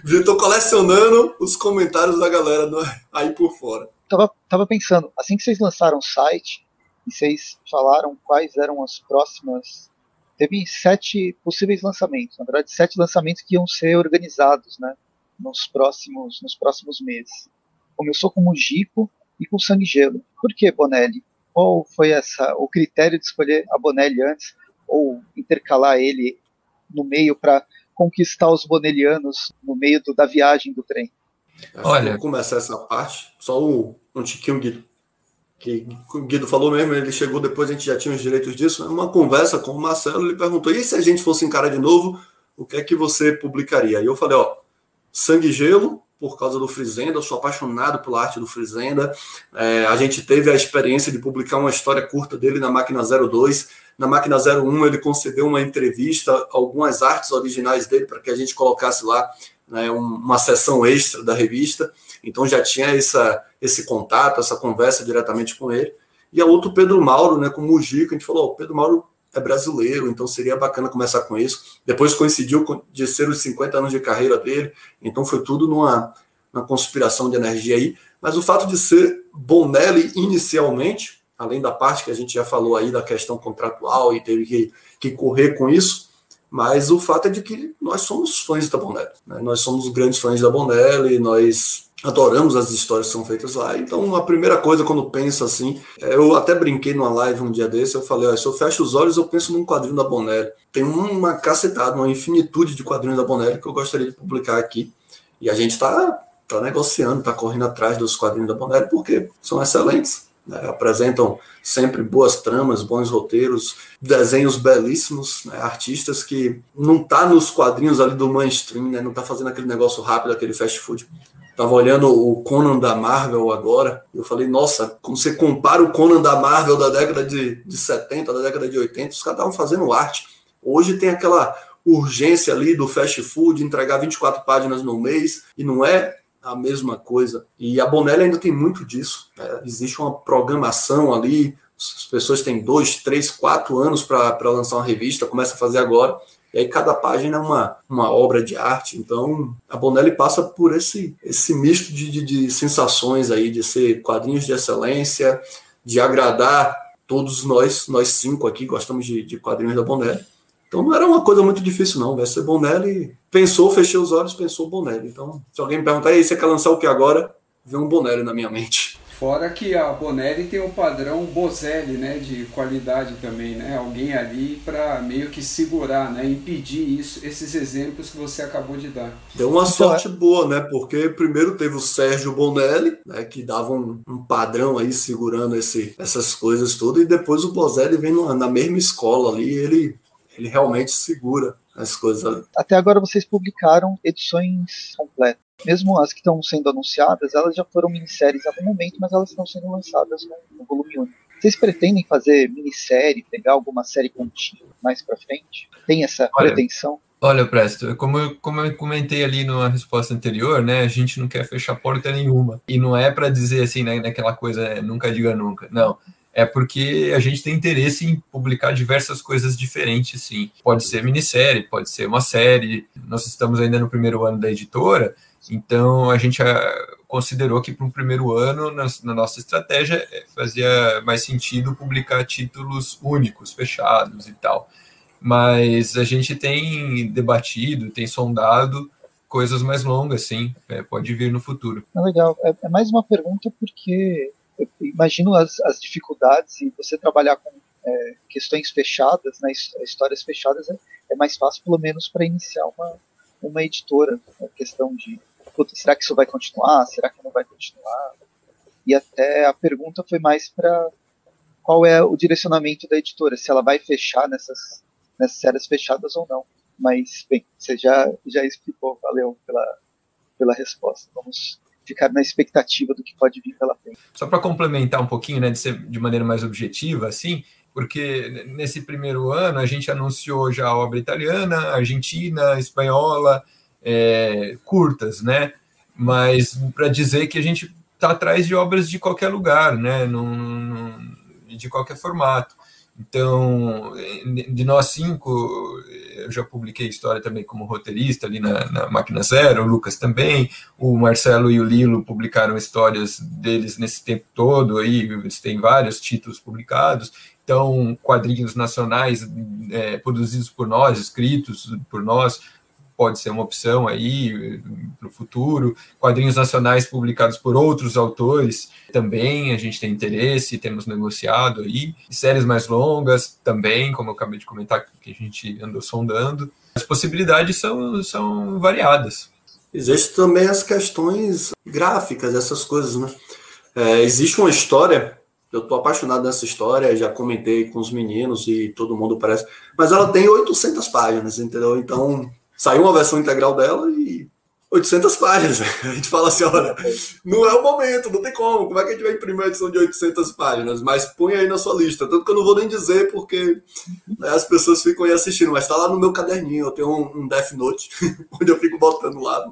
Estou colecionando os comentários da galera aí por fora. Tava, tava pensando, assim que vocês lançaram o site, e vocês falaram quais eram as próximas. Teve sete possíveis lançamentos, na verdade, sete lançamentos que iam ser organizados né, nos, próximos, nos próximos meses. Começou com o Gico e com o Sangue Gelo. Por que Bonelli? Qual foi essa, o critério de escolher a Bonelli antes, ou intercalar ele no meio para conquistar os bonelianos no meio do, da viagem do trem. Olha, vou começar essa parte, só um, um tiquinho, Guido. Que o Guido falou mesmo, ele chegou depois, a gente já tinha os direitos disso. Uma conversa com o Marcelo, ele perguntou: e se a gente fosse encarar de novo, o que é que você publicaria? E eu falei: ó, Sangue e Gelo, por causa do Frizenda, eu sou apaixonado pela arte do Frizenda. É, a gente teve a experiência de publicar uma história curta dele na Máquina 02 na Máquina 01 ele concedeu uma entrevista, algumas artes originais dele para que a gente colocasse lá né, uma sessão extra da revista. Então já tinha essa, esse contato, essa conversa diretamente com ele. E a outro Pedro Mauro, né, com o Mujica, a gente falou, oh, Pedro Mauro é brasileiro, então seria bacana começar com isso. Depois coincidiu de ser os 50 anos de carreira dele, então foi tudo numa, numa conspiração de energia aí. Mas o fato de ser Bonelli inicialmente, além da parte que a gente já falou aí da questão contratual e teve que, que correr com isso, mas o fato é de que nós somos fãs da Bonelli, né? nós somos grandes fãs da Bonelli, nós adoramos as histórias que são feitas lá. Então, a primeira coisa quando penso assim, é, eu até brinquei numa live um dia desse, eu falei, se eu fecho os olhos, eu penso num quadrinho da Bonelli. Tem uma cacetada, uma infinitude de quadrinhos da Bonelli que eu gostaria de publicar aqui. E a gente está tá negociando, está correndo atrás dos quadrinhos da Bonelli, porque são excelentes. Né, apresentam sempre boas tramas, bons roteiros, desenhos belíssimos, né, artistas que não tá nos quadrinhos ali do mainstream, né, não tá fazendo aquele negócio rápido, aquele fast food. Tava olhando o Conan da Marvel agora, eu falei, nossa, como você compara o Conan da Marvel da década de, de 70, da década de 80, os caras estavam fazendo arte. Hoje tem aquela urgência ali do fast food, entregar 24 páginas no mês, e não é a mesma coisa. E a Bonelli ainda tem muito disso. Né? Existe uma programação ali, as pessoas têm dois, três, quatro anos para lançar uma revista, começa a fazer agora. E aí cada página é uma, uma obra de arte. Então a Bonelli passa por esse, esse misto de, de, de sensações aí, de ser quadrinhos de excelência, de agradar todos nós, nós cinco aqui gostamos de, de quadrinhos da Bonelli. Então não era uma coisa muito difícil, não. Vai ser Bonelli. Pensou, fechei os olhos, pensou Bonelli. Então, se alguém me perguntar, aí, você quer lançar o que agora? Vem um Bonelli na minha mente. Fora que a Bonelli tem o um padrão Bozelli, né, de qualidade também, né? Alguém ali para meio que segurar, né, impedir isso, esses exemplos que você acabou de dar. Deu uma então, sorte boa, né? Porque primeiro teve o Sérgio Bonelli, né, que dava um, um padrão aí segurando esse, essas coisas todas, e depois o Bozelli vem na, na mesma escola ali, ele ele realmente segura as coisas ali. Até agora vocês publicaram edições completas. Mesmo as que estão sendo anunciadas, elas já foram minisséries há algum momento, mas elas estão sendo lançadas no, no volume único. Vocês pretendem fazer minissérie, pegar alguma série contínua mais para frente? Tem essa olha, pretensão? Olha, Presto, como eu, como eu comentei ali numa resposta anterior, né, a gente não quer fechar porta nenhuma. E não é para dizer assim, né, naquela coisa, é, nunca diga nunca. Não é porque a gente tem interesse em publicar diversas coisas diferentes, sim. Pode ser minissérie, pode ser uma série. Nós estamos ainda no primeiro ano da editora, então a gente ah, considerou que para o primeiro ano, na, nossa estratégia, é, fazia mais sentido publicar títulos únicos, fechados e tal. Mas a gente tem debatido, tem sondado coisas mais longas, sim, é, pode vir no futuro. É legal. É, é, mais uma pergunta porque imagino as, as dificuldades e você trabalhar com é, questões fechadas, né, histórias fechadas, é, é mais fácil, pelo menos, para iniciar uma, uma editora. A questão de, será que isso vai continuar? Será que não vai continuar? E até a pergunta foi mais para qual é o direcionamento da editora, se ela vai fechar nessas, nessas séries fechadas ou não. Mas, bem, você já, já explicou, valeu pela, pela resposta. Vamos ficar na expectativa do que pode vir pela frente. Só para complementar um pouquinho, né, de ser de maneira mais objetiva, assim, porque nesse primeiro ano a gente anunciou já a obra italiana, argentina, espanhola, é, curtas, né? Mas para dizer que a gente está atrás de obras de qualquer lugar, né? Num, num, de qualquer formato. Então, de nós cinco, eu já publiquei história também como roteirista ali na, na Máquina Zero, o Lucas também, o Marcelo e o Lilo publicaram histórias deles nesse tempo todo, aí eles têm vários títulos publicados, então quadrinhos nacionais é, produzidos por nós, escritos por nós, pode ser uma opção aí para o futuro. Quadrinhos nacionais publicados por outros autores também a gente tem interesse, temos negociado aí. séries mais longas também, como eu acabei de comentar, que a gente andou sondando. As possibilidades são, são variadas. Existem também as questões gráficas, essas coisas, né? É, existe uma história eu tô apaixonado nessa história, já comentei com os meninos e todo mundo parece. Mas ela tem 800 páginas, entendeu? Então, Saiu uma versão integral dela e 800 páginas. A gente fala assim, olha, não é o momento, não tem como. Como é que a gente vai imprimir uma edição de 800 páginas? Mas põe aí na sua lista. Tanto que eu não vou nem dizer porque né, as pessoas ficam aí assistindo. Mas está lá no meu caderninho. Eu tenho um, um Death Note, onde eu fico botando lá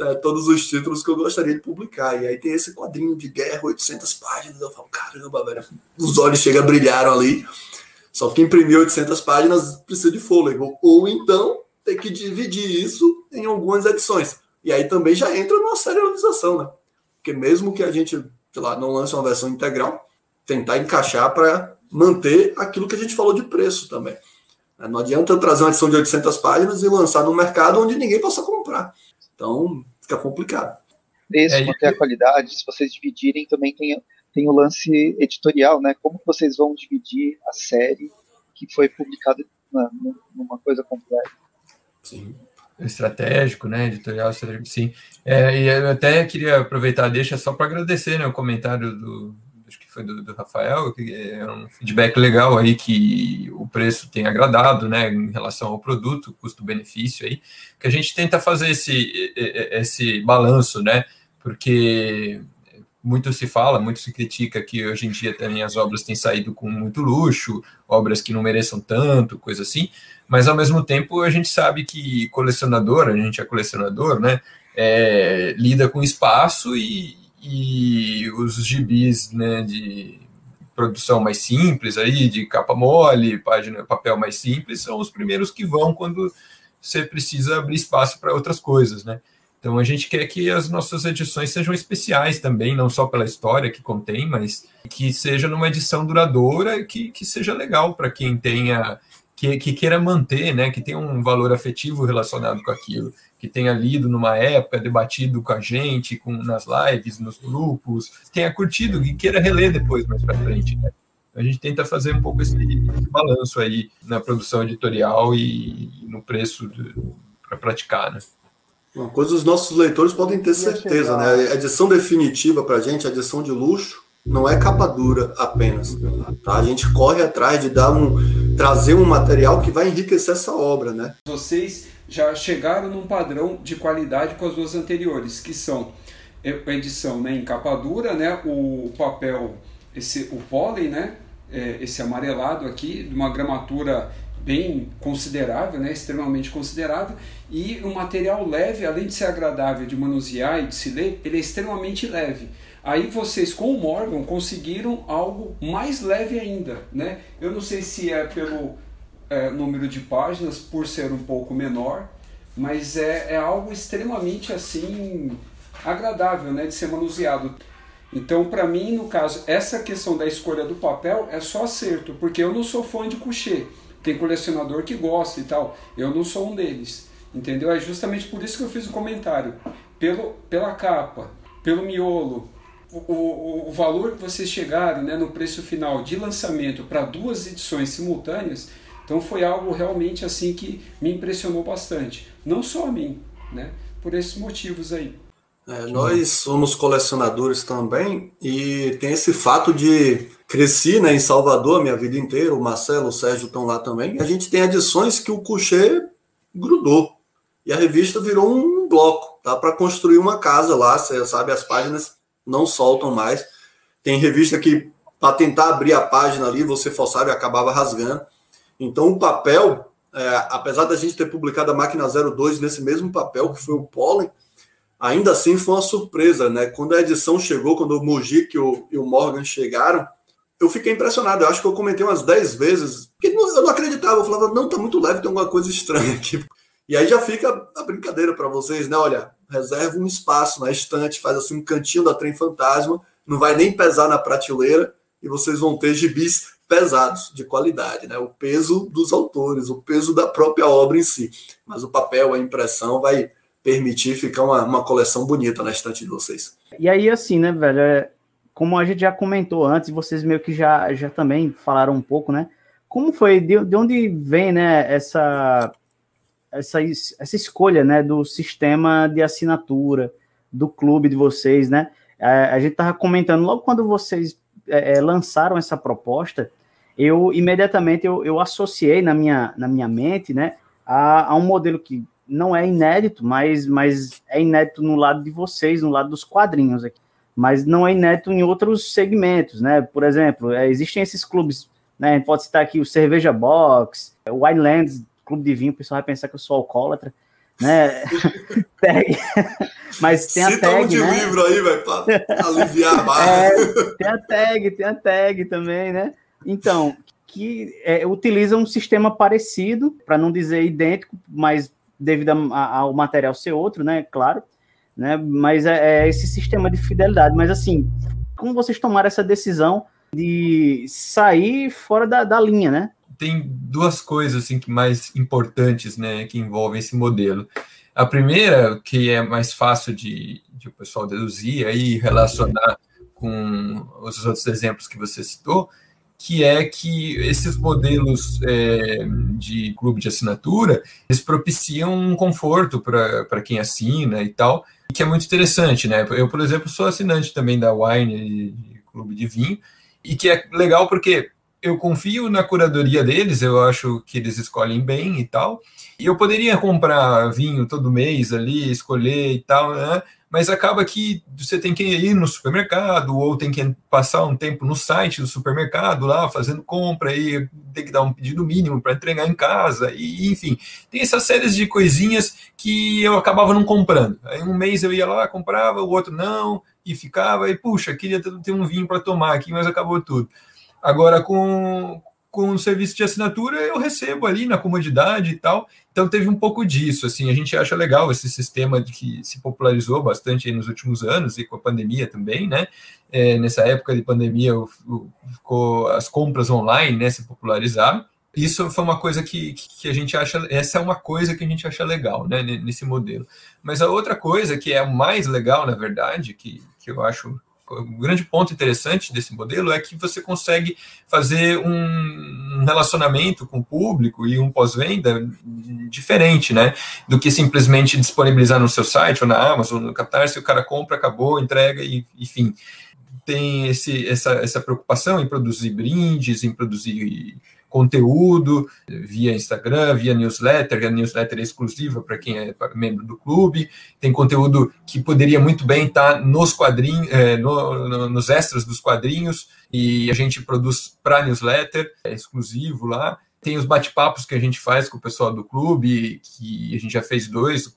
é, todos os títulos que eu gostaria de publicar. E aí tem esse quadrinho de guerra, 800 páginas. Eu falo, caramba, velho. Os olhos chegam, brilharam ali. Só que imprimir 800 páginas precisa de fôlego. Ou então ter que dividir isso em algumas edições. E aí também já entra numa serialização, né? Porque mesmo que a gente, sei lá, não lance uma versão integral, tentar encaixar para manter aquilo que a gente falou de preço também. Não adianta trazer uma edição de 800 páginas e lançar no mercado onde ninguém possa comprar. Então, fica complicado. Preço, é, manter a qualidade, se vocês dividirem, também tem, tem o lance editorial, né? Como vocês vão dividir a série que foi publicada numa coisa completa? Sim. Estratégico, né? Editorial, sim. É, e eu até queria aproveitar, deixa só para agradecer né, o comentário do, acho que foi do, do, Rafael, que é um feedback legal aí que o preço tem agradado, né, em relação ao produto, custo-benefício aí, que a gente tenta fazer esse, esse balanço, né, porque muito se fala, muito se critica que hoje em dia também as obras têm saído com muito luxo, obras que não mereçam tanto, coisa assim, mas ao mesmo tempo a gente sabe que colecionador, a gente é colecionador, né, é, lida com espaço e, e os gibis né, de produção mais simples aí, de capa mole, página, papel mais simples, são os primeiros que vão quando você precisa abrir espaço para outras coisas, né? Então a gente quer que as nossas edições sejam especiais também, não só pela história que contém, mas que seja numa edição duradoura que, que seja legal para quem tenha que, que, queira manter, né, que tenha um valor afetivo relacionado com aquilo, que tenha lido numa época, debatido com a gente, com, nas lives, nos grupos, tenha curtido e queira reler depois mais para frente. Né? A gente tenta fazer um pouco esse, esse balanço aí na produção editorial e, e no preço para praticar, né? Uma coisa os nossos leitores podem ter certeza, né? A edição definitiva para a gente, a edição de luxo, não é capa dura apenas. Tá? A gente corre atrás de dar um, trazer um material que vai enriquecer essa obra, né? Vocês já chegaram num padrão de qualidade com as duas anteriores, que são a edição né, em capa dura, né, o papel, esse, o pólen, né, é, esse amarelado aqui, de uma gramatura bem considerável, né, extremamente considerável, e um material leve, além de ser agradável de manusear e de se ler, ele é extremamente leve. Aí vocês com o Morgan conseguiram algo mais leve ainda, né? Eu não sei se é pelo é, número de páginas, por ser um pouco menor, mas é, é algo extremamente assim agradável, né, de ser manuseado. Então, para mim, no caso, essa questão da escolha do papel é só acerto, porque eu não sou fã de coucher. Tem colecionador que gosta e tal, eu não sou um deles. entendeu? É justamente por isso que eu fiz o comentário. Pelo, pela capa, pelo miolo, o, o, valor que vocês chegaram né, no preço final de lançamento para duas edições simultâneas, então foi algo realmente assim que me impressionou bastante. Não só a mim, né? Por esses motivos aí. É, nós somos colecionadores também e tem esse fato de cresci né, em Salvador a minha vida inteira, o Marcelo, o Sérgio estão lá também. A gente tem edições que o coucher grudou e a revista virou um bloco. Dá para construir uma casa lá, você sabe, as páginas não soltam mais. Tem revista que, para tentar abrir a página ali, você forçava e acabava rasgando. Então, o papel, é, apesar da gente ter publicado a Máquina 02 nesse mesmo papel, que foi o Pollen, ainda assim foi uma surpresa, né? Quando a edição chegou, quando o Mujic e o, Morgan chegaram, eu fiquei impressionado. Eu acho que eu comentei umas 10 vezes, porque eu não acreditava. Eu falava, não, tá muito leve, tem alguma coisa estranha aqui. E aí já fica a brincadeira para vocês, né? Olha, reserva um espaço na estante, faz assim um cantinho da Trem Fantasma, não vai nem pesar na prateleira e vocês vão ter gibis pesados, de qualidade, né? O peso dos autores, o peso da própria obra em si. Mas o papel, a impressão vai permitir ficar uma, uma coleção bonita na estante de vocês. E aí, assim, né, velho? É, como a gente já comentou antes, vocês meio que já, já também falaram um pouco, né? Como foi, de, de onde vem, né, essa, essa, essa escolha, né, do sistema de assinatura, do clube de vocês, né? A, gente tava comentando logo quando vocês é, é lançaram essa proposta, eu imediatamente eu, eu associei na minha, na minha mente, né, a, a, um modelo que não é inédito, mas, mas é inédito no lado de vocês, no lado dos quadrinhos aqui, mas não é inédito em outros segmentos, né? Por exemplo, é, existem esses clubes, né? A gente pode citar aqui o Cerveja Box, o Winelands, clube de vinho, o pessoal vai pensar que eu sou alcoólatra, né? tag. Mas tem Cita a tag, um de né? livro aí, velho, para aliviar a. É, tem a tag, tem a tag também, né? Então, que é, utiliza um sistema parecido, para não dizer idêntico, mas devido a, ao material ser outro, né? Claro, né? Mas é, é, esse sistema de fidelidade. Mas assim, como vocês tomaram essa decisão de sair fora da, da linha, né? Tem duas coisas assim que mais importantes, né, que envolvem esse modelo. A primeira, que é mais fácil de, de o pessoal deduzir e relacionar com os outros exemplos que você citou, que é que esses modelos é, de clube de assinatura, eles propiciam um conforto para quem assina e tal, que é muito interessante, né? Eu, por exemplo, sou assinante também da Wine, de clube de vinho, e que é legal porque eu confio na curadoria deles, eu acho que eles escolhem bem e tal, e eu poderia comprar vinho todo mês ali, escolher e tal, né? mas acaba que você tem que ir no supermercado ou tem que passar um tempo no site do supermercado lá fazendo compra e tem que dar um pedido mínimo para entregar em casa e enfim tem essas séries de coisinhas que eu acabava não comprando. Aí um mês eu ia lá comprava o outro não e ficava e puxa queria ter um vinho para tomar aqui mas acabou tudo agora com com o serviço de assinatura eu recebo ali na comodidade e tal. Então teve um pouco disso, assim, a gente acha legal esse sistema que se popularizou bastante nos últimos anos e com a pandemia também, né? É, nessa época de pandemia ficou as compras online, né, se popularizaram. Isso foi uma coisa que, que a gente acha, essa é uma coisa que a gente acha legal, né, nesse modelo. Mas a outra coisa que é o mais legal, na verdade, que, que eu acho o grande ponto interessante desse modelo é que você consegue fazer um relacionamento com o público e um pós-venda diferente, né? Do que simplesmente disponibilizar no seu site ou na Amazon, no Catarse, o cara compra, acabou, entrega e, enfim. Tem esse, essa, essa preocupação em produzir brindes, em produzir conteúdo via Instagram, via newsletter, a newsletter é exclusiva para quem é membro do clube, tem conteúdo que poderia muito bem estar tá nos quadrinhos, é, no, no, nos extras dos quadrinhos, e a gente produz para newsletter, é exclusivo lá. Tem os bate-papos que a gente faz com o pessoal do clube, que a gente já fez dois,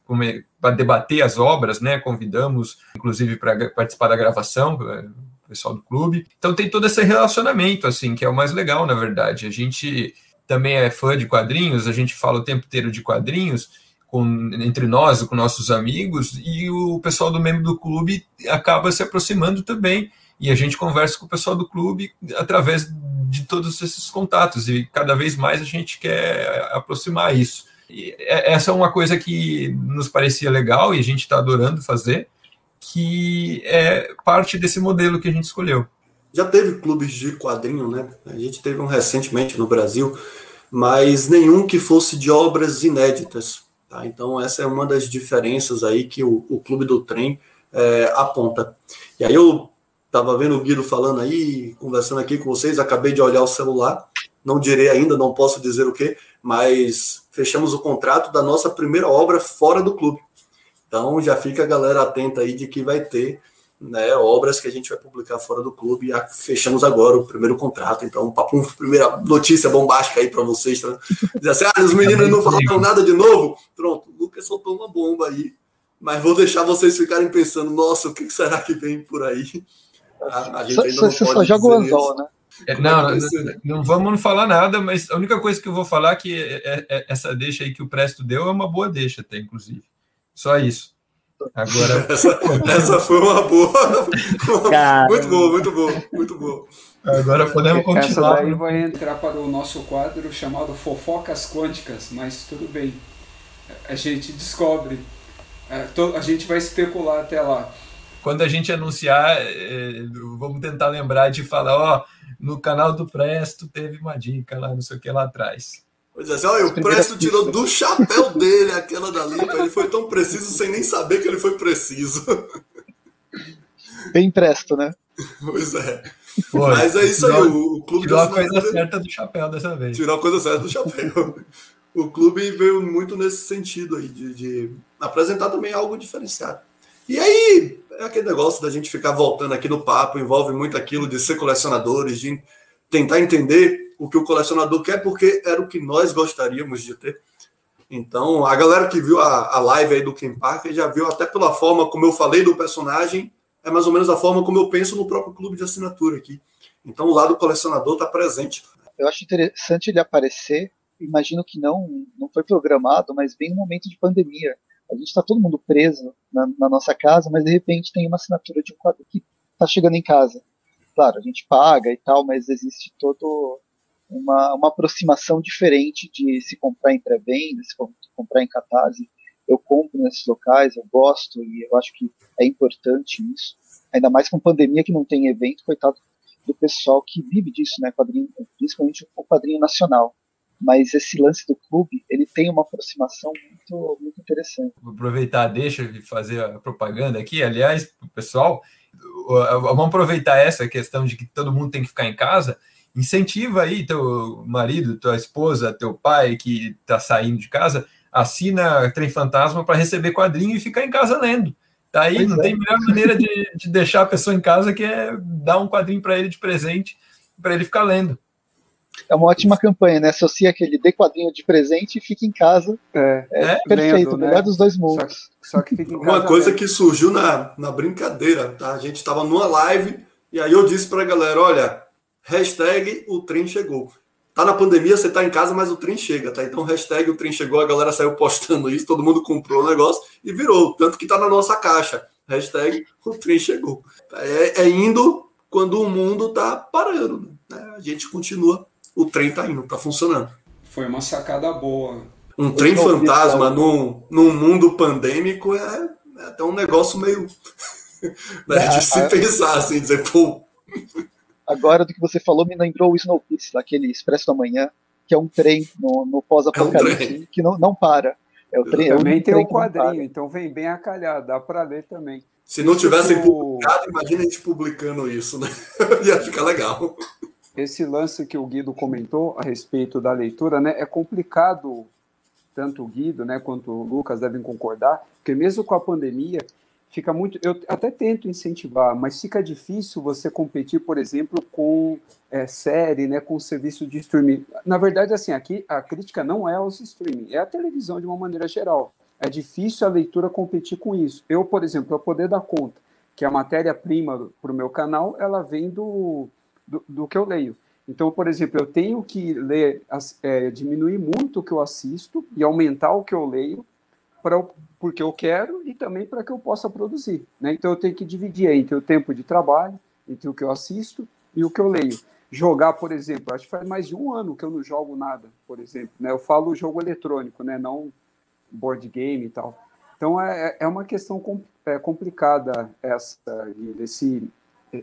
para debater as obras, né? Convidamos, inclusive, para participar da gravação, é, pessoal do clube. Então tem todo esse relacionamento, assim, que é o mais legal, na verdade. A gente também é fã de quadrinhos, a gente fala o tempo inteiro de quadrinhos com, entre nós, com nossos amigos, e o pessoal do membro do clube acaba se aproximando também. E a gente conversa com o pessoal do clube através de todos esses contatos, e cada vez mais a gente quer aproximar isso. essa é uma coisa que nos parecia legal e a gente está adorando fazer, que é parte desse modelo que a gente escolheu. Já teve clubes de quadrinho, né? A gente teve um recentemente no Brasil, mas nenhum que fosse de obras inéditas. Tá? Então, essa é uma das diferenças aí que o, o Clube do Trem é, aponta. E aí eu estava vendo o Guido falando aí, conversando aqui com vocês, acabei de olhar o celular, não direi ainda, não posso dizer o que, mas fechamos o contrato da nossa primeira obra fora do clube. Então já fica a galera atenta aí de que vai ter né, obras que a gente vai publicar fora do clube. E fechamos agora o primeiro contrato. Então, papo, primeira notícia bombástica aí para vocês. Tá? Diz assim: ah, os meninos não falaram nada de novo. Pronto, o Lucas soltou uma bomba aí. Mas vou deixar vocês ficarem pensando: nossa, o que será que vem por aí? A, a gente ainda não você pode só joga o anzol, né? É, não, não, não, vamos falar nada, mas a única coisa que eu vou falar é que é, é, é, essa deixa aí que o Presto deu é uma boa deixa, até, inclusive. Só isso. Agora. essa, essa foi uma boa. muito boa, muito boa, muito boa. Agora podemos continuar. Essa daí vai entrar para o nosso quadro chamado Fofocas Quânticas, mas tudo bem. A gente descobre. A gente vai especular até lá. Quando a gente anunciar, vamos tentar lembrar de falar, ó, no canal do Presto teve uma dica lá, não sei o que lá atrás. Pois é, assim, olha, o Presto tirou do chapéu dele aquela dali, ele foi tão preciso sem nem saber que ele foi preciso. Bem presto, né? Pois é. Foi. Mas é isso tirou, aí, o, o clube tirou a coisa certa do chapéu dessa vez. Tirou a coisa certa do chapéu. o clube veio muito nesse sentido aí, de, de apresentar também algo diferenciado. E aí, é aquele negócio da gente ficar voltando aqui no papo, envolve muito aquilo de ser colecionadores, de tentar entender o que o colecionador quer, porque era o que nós gostaríamos de ter. Então, a galera que viu a, a live aí do Ken Parker já viu até pela forma como eu falei do personagem, é mais ou menos a forma como eu penso no próprio clube de assinatura aqui. Então, o lado colecionador está presente. Eu acho interessante ele aparecer. Imagino que não, não foi programado, mas bem no momento de pandemia a gente está todo mundo preso na, na, nossa casa, mas de repente tem uma assinatura de um quadro que está chegando em casa. Claro, a gente paga e tal, mas existe todo uma, uma aproximação diferente de se comprar em pré-venda, se comprar em catarse. Eu compro nesses locais, eu gosto e eu acho que é importante isso. Ainda mais com pandemia que não tem evento, coitado do pessoal que vive disso, né? Quadrinho, principalmente o quadrinho nacional mas esse lance do clube ele tem uma aproximação muito, muito interessante. Vou aproveitar, deixa de fazer a propaganda aqui. Aliás, pessoal, vamos aproveitar essa questão de que todo mundo tem que ficar em casa. Incentiva aí teu marido, tua esposa, teu pai que está saindo de casa, assina Trem Fantasma para receber quadrinho e ficar em casa lendo. Tá aí, pois não é. tem melhor maneira de, de deixar a pessoa em casa que é dar um quadrinho para ele de presente, para ele ficar lendo é uma ótima campanha, né? Associa aquele dê quadrinho de presente e fica em casa. É, é, perfeito, melhor né? dos dois mundos. Só, só que fica em casa. Uma coisa que surgiu na, na brincadeira, tá? A gente estava numa live e aí eu disse para a galera: olha, hashtag o trem chegou. Tá na pandemia, você tá em casa, mas o trem chega, tá? Então, hashtag o trem chegou, a galera saiu postando isso, todo mundo comprou o negócio e virou. Tanto que tá na nossa caixa. Hashtag o trem chegou. É, é indo quando o mundo tá parando. Né? A gente continua o trem tá indo, tá funcionando. Foi uma sacada boa. Um Eu trem fantasma num, num mundo pandêmico é, é até um negócio meio. né, de se pensar, assim, dizer, pô. Agora do que você falou, me lembrou o Snowpiercer, aquele Expresso da Manhã, que é um trem no, no pós-apocalipse, é um que não, não para. É o trem, também é tem o um quadrinho, então vem bem a calhar, dá para ler também. Se não tivessem publicado, imagina a gente publicando isso, né? Ia ficar legal esse lance que o Guido comentou a respeito da leitura, né, é complicado, tanto o Guido, né, quanto o Lucas devem concordar, porque mesmo com a pandemia, fica muito, eu até tento incentivar, mas fica difícil você competir, por exemplo, com é, série, né, com serviço de streaming. Na verdade, assim, aqui a crítica não é aos streaming, é a televisão de uma maneira geral. É difícil a leitura competir com isso. Eu, por exemplo, para poder dar conta que a matéria-prima para o meu canal, ela vem do, do, do que eu leio. Então, por exemplo, eu tenho que ler, é, diminuir muito o que eu assisto e aumentar o que eu leio, para porque eu quero e também para que eu possa produzir. Né? Então, eu tenho que dividir entre o tempo de trabalho, entre o que eu assisto e o que eu leio. jogar, por exemplo, acho que faz mais de um ano que eu não jogo nada, por exemplo, né? Eu falo jogo eletrônico, né? Não board game e tal. Então é, é uma questão é, complicada essa, esse,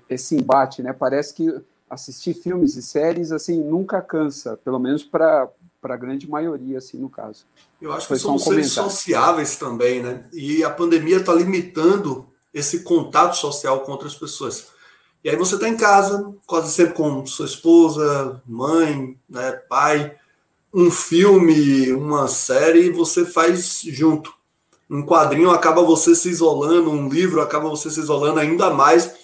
esse embate, né? Parece que assistir filmes e séries assim nunca cansa, pelo menos para a grande maioria, assim, no caso. Eu acho que são um seres sociáveis também, né? E a pandemia está limitando esse contato social com outras pessoas. E aí você está em casa, quase sempre com sua esposa, mãe, né, pai, um filme, uma série, você faz junto. Um quadrinho acaba você se isolando, um livro acaba você se isolando ainda mais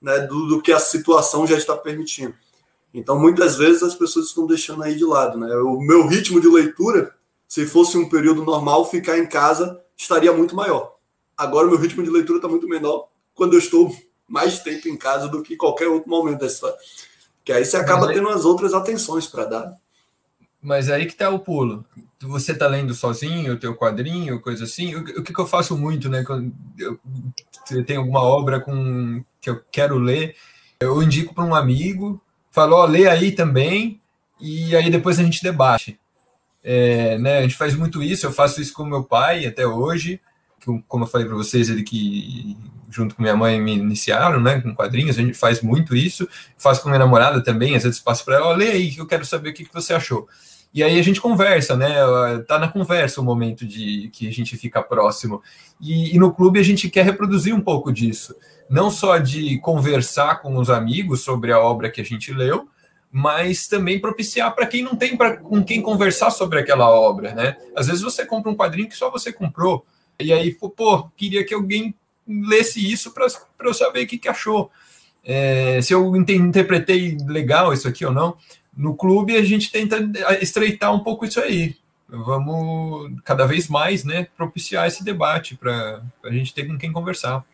né, do, do que a situação já está permitindo. Então, muitas vezes as pessoas estão deixando aí de lado. Né? O meu ritmo de leitura, se fosse um período normal, ficar em casa estaria muito maior. Agora, o meu ritmo de leitura está muito menor quando eu estou mais tempo em casa do que qualquer outro momento da história. Que aí você acaba tendo as outras atenções para dar. Mas aí que tá o pulo. Você tá lendo sozinho o teu quadrinho, coisa assim. O, que, que, eu faço muito, né? Quando eu, eu tenho alguma obra com que eu quero ler, eu indico para um amigo, falo, ó, lê aí também, e aí depois a gente debate. É, né, a gente faz muito isso, eu faço isso com meu pai até hoje, como eu falei para vocês, ele que junto com minha mãe me iniciaram, né, com quadrinhos, a gente faz muito isso, faço com minha namorada também, às vezes passo para ela, lê aí eu quero saber o que, que você achou. E aí a gente conversa, né? Tá na conversa o momento de que a gente fica próximo. E, e, no clube a gente quer reproduzir um pouco disso. Não só de conversar com os amigos sobre a obra que a gente leu, mas também propiciar para quem não tem pra, com quem conversar sobre aquela obra, né? Às vezes você compra um quadrinho que só você comprou, e aí, pô, queria que alguém lesse isso para eu saber o que, que achou. É, se eu interpretei legal isso aqui ou não no clube a gente tenta estreitar um pouco isso aí. Vamos cada vez mais, né, propiciar esse debate para a gente ter com quem conversar.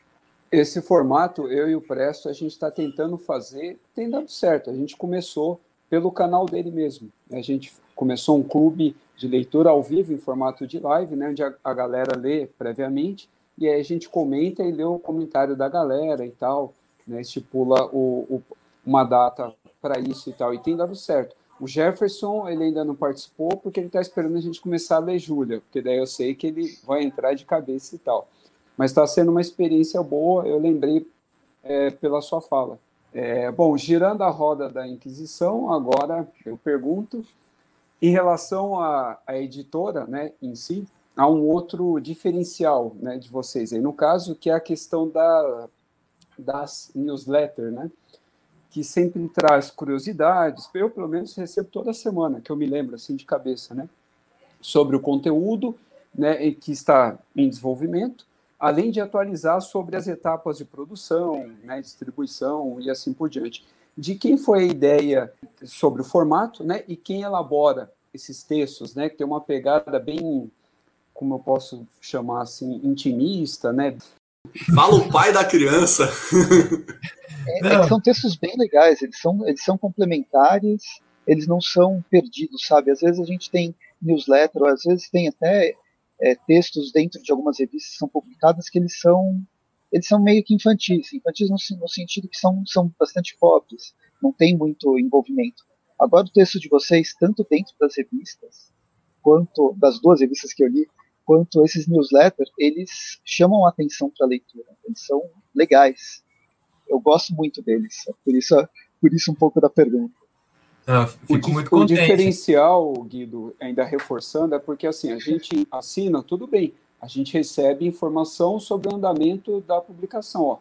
Esse formato, eu e o Presto, a gente está tentando fazer, tem dado certo. A gente começou pelo canal dele mesmo. A gente começou um clube de leitura ao vivo em formato de live, né, onde a, a galera lê previamente e aí a gente comenta e lê o comentário da galera e tal, né, estipula o, o, uma data para isso e tal, e tem dado certo. O Jefferson, ele ainda não participou porque ele está esperando a gente começar a ler Júlia, porque daí eu sei que ele vai entrar de cabeça e tal. Mas está sendo uma experiência boa, eu lembrei é, pela sua fala. É, bom, girando a roda da Inquisição, agora eu pergunto, em relação à, à editora né, em si, há um outro diferencial né, de vocês aí, no caso, que é a questão da, das newsletters, né? que sempre traz curiosidades. Eu, pelo menos, recebo toda semana, que eu me lembro, assim, de cabeça, né? Sobre o conteúdo, né, que está em desenvolvimento, além de atualizar sobre as etapas de produção, né, distribuição e assim por diante. De quem foi a ideia sobre o formato, né, e quem elabora esses textos, né, que tem uma pegada bem, como eu posso chamar assim, intimista, né? Fala o pai da criança. É, é são textos bem legais, eles são, eles são complementares, eles não são perdidos, sabe? Às vezes a gente tem newsletter, ou às vezes tem até é, textos dentro de algumas revistas que são publicadas que eles são eles são meio que infantis, infantis no, no sentido que são, são bastante pobres, não tem muito envolvimento. Agora o texto de vocês, tanto dentro das revistas, quanto das duas revistas que eu li, quanto esses newsletters, eles chamam a atenção para a leitura, eles são legais eu gosto muito deles. Por isso, por isso um pouco da pergunta. Ah, fico o, muito o diferencial, Guido, ainda reforçando, é porque assim, a gente assina, tudo bem, a gente recebe informação sobre o andamento da publicação, ó,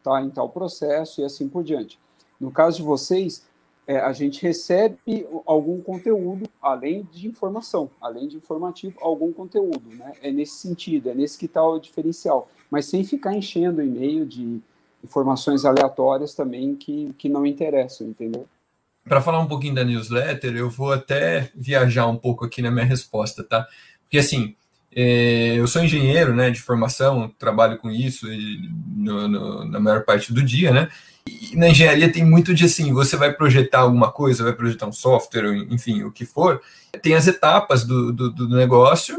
tá em tal processo e assim por diante. No caso de vocês, é, a gente recebe algum conteúdo, além de informação, além de informativo, algum conteúdo, né? É nesse sentido, é nesse que está o diferencial, mas sem ficar enchendo o e-mail de informações aleatórias também que, que não interessam, entendeu? Para falar um pouquinho da newsletter, eu vou até viajar um pouco aqui na minha resposta, tá? Porque assim, é, eu sou engenheiro, né, de formação, trabalho com isso no, no, na maior parte do dia, né? E na engenharia tem muito de assim, você vai projetar alguma coisa, vai projetar um software, enfim, o que for, tem as etapas do, do, do negócio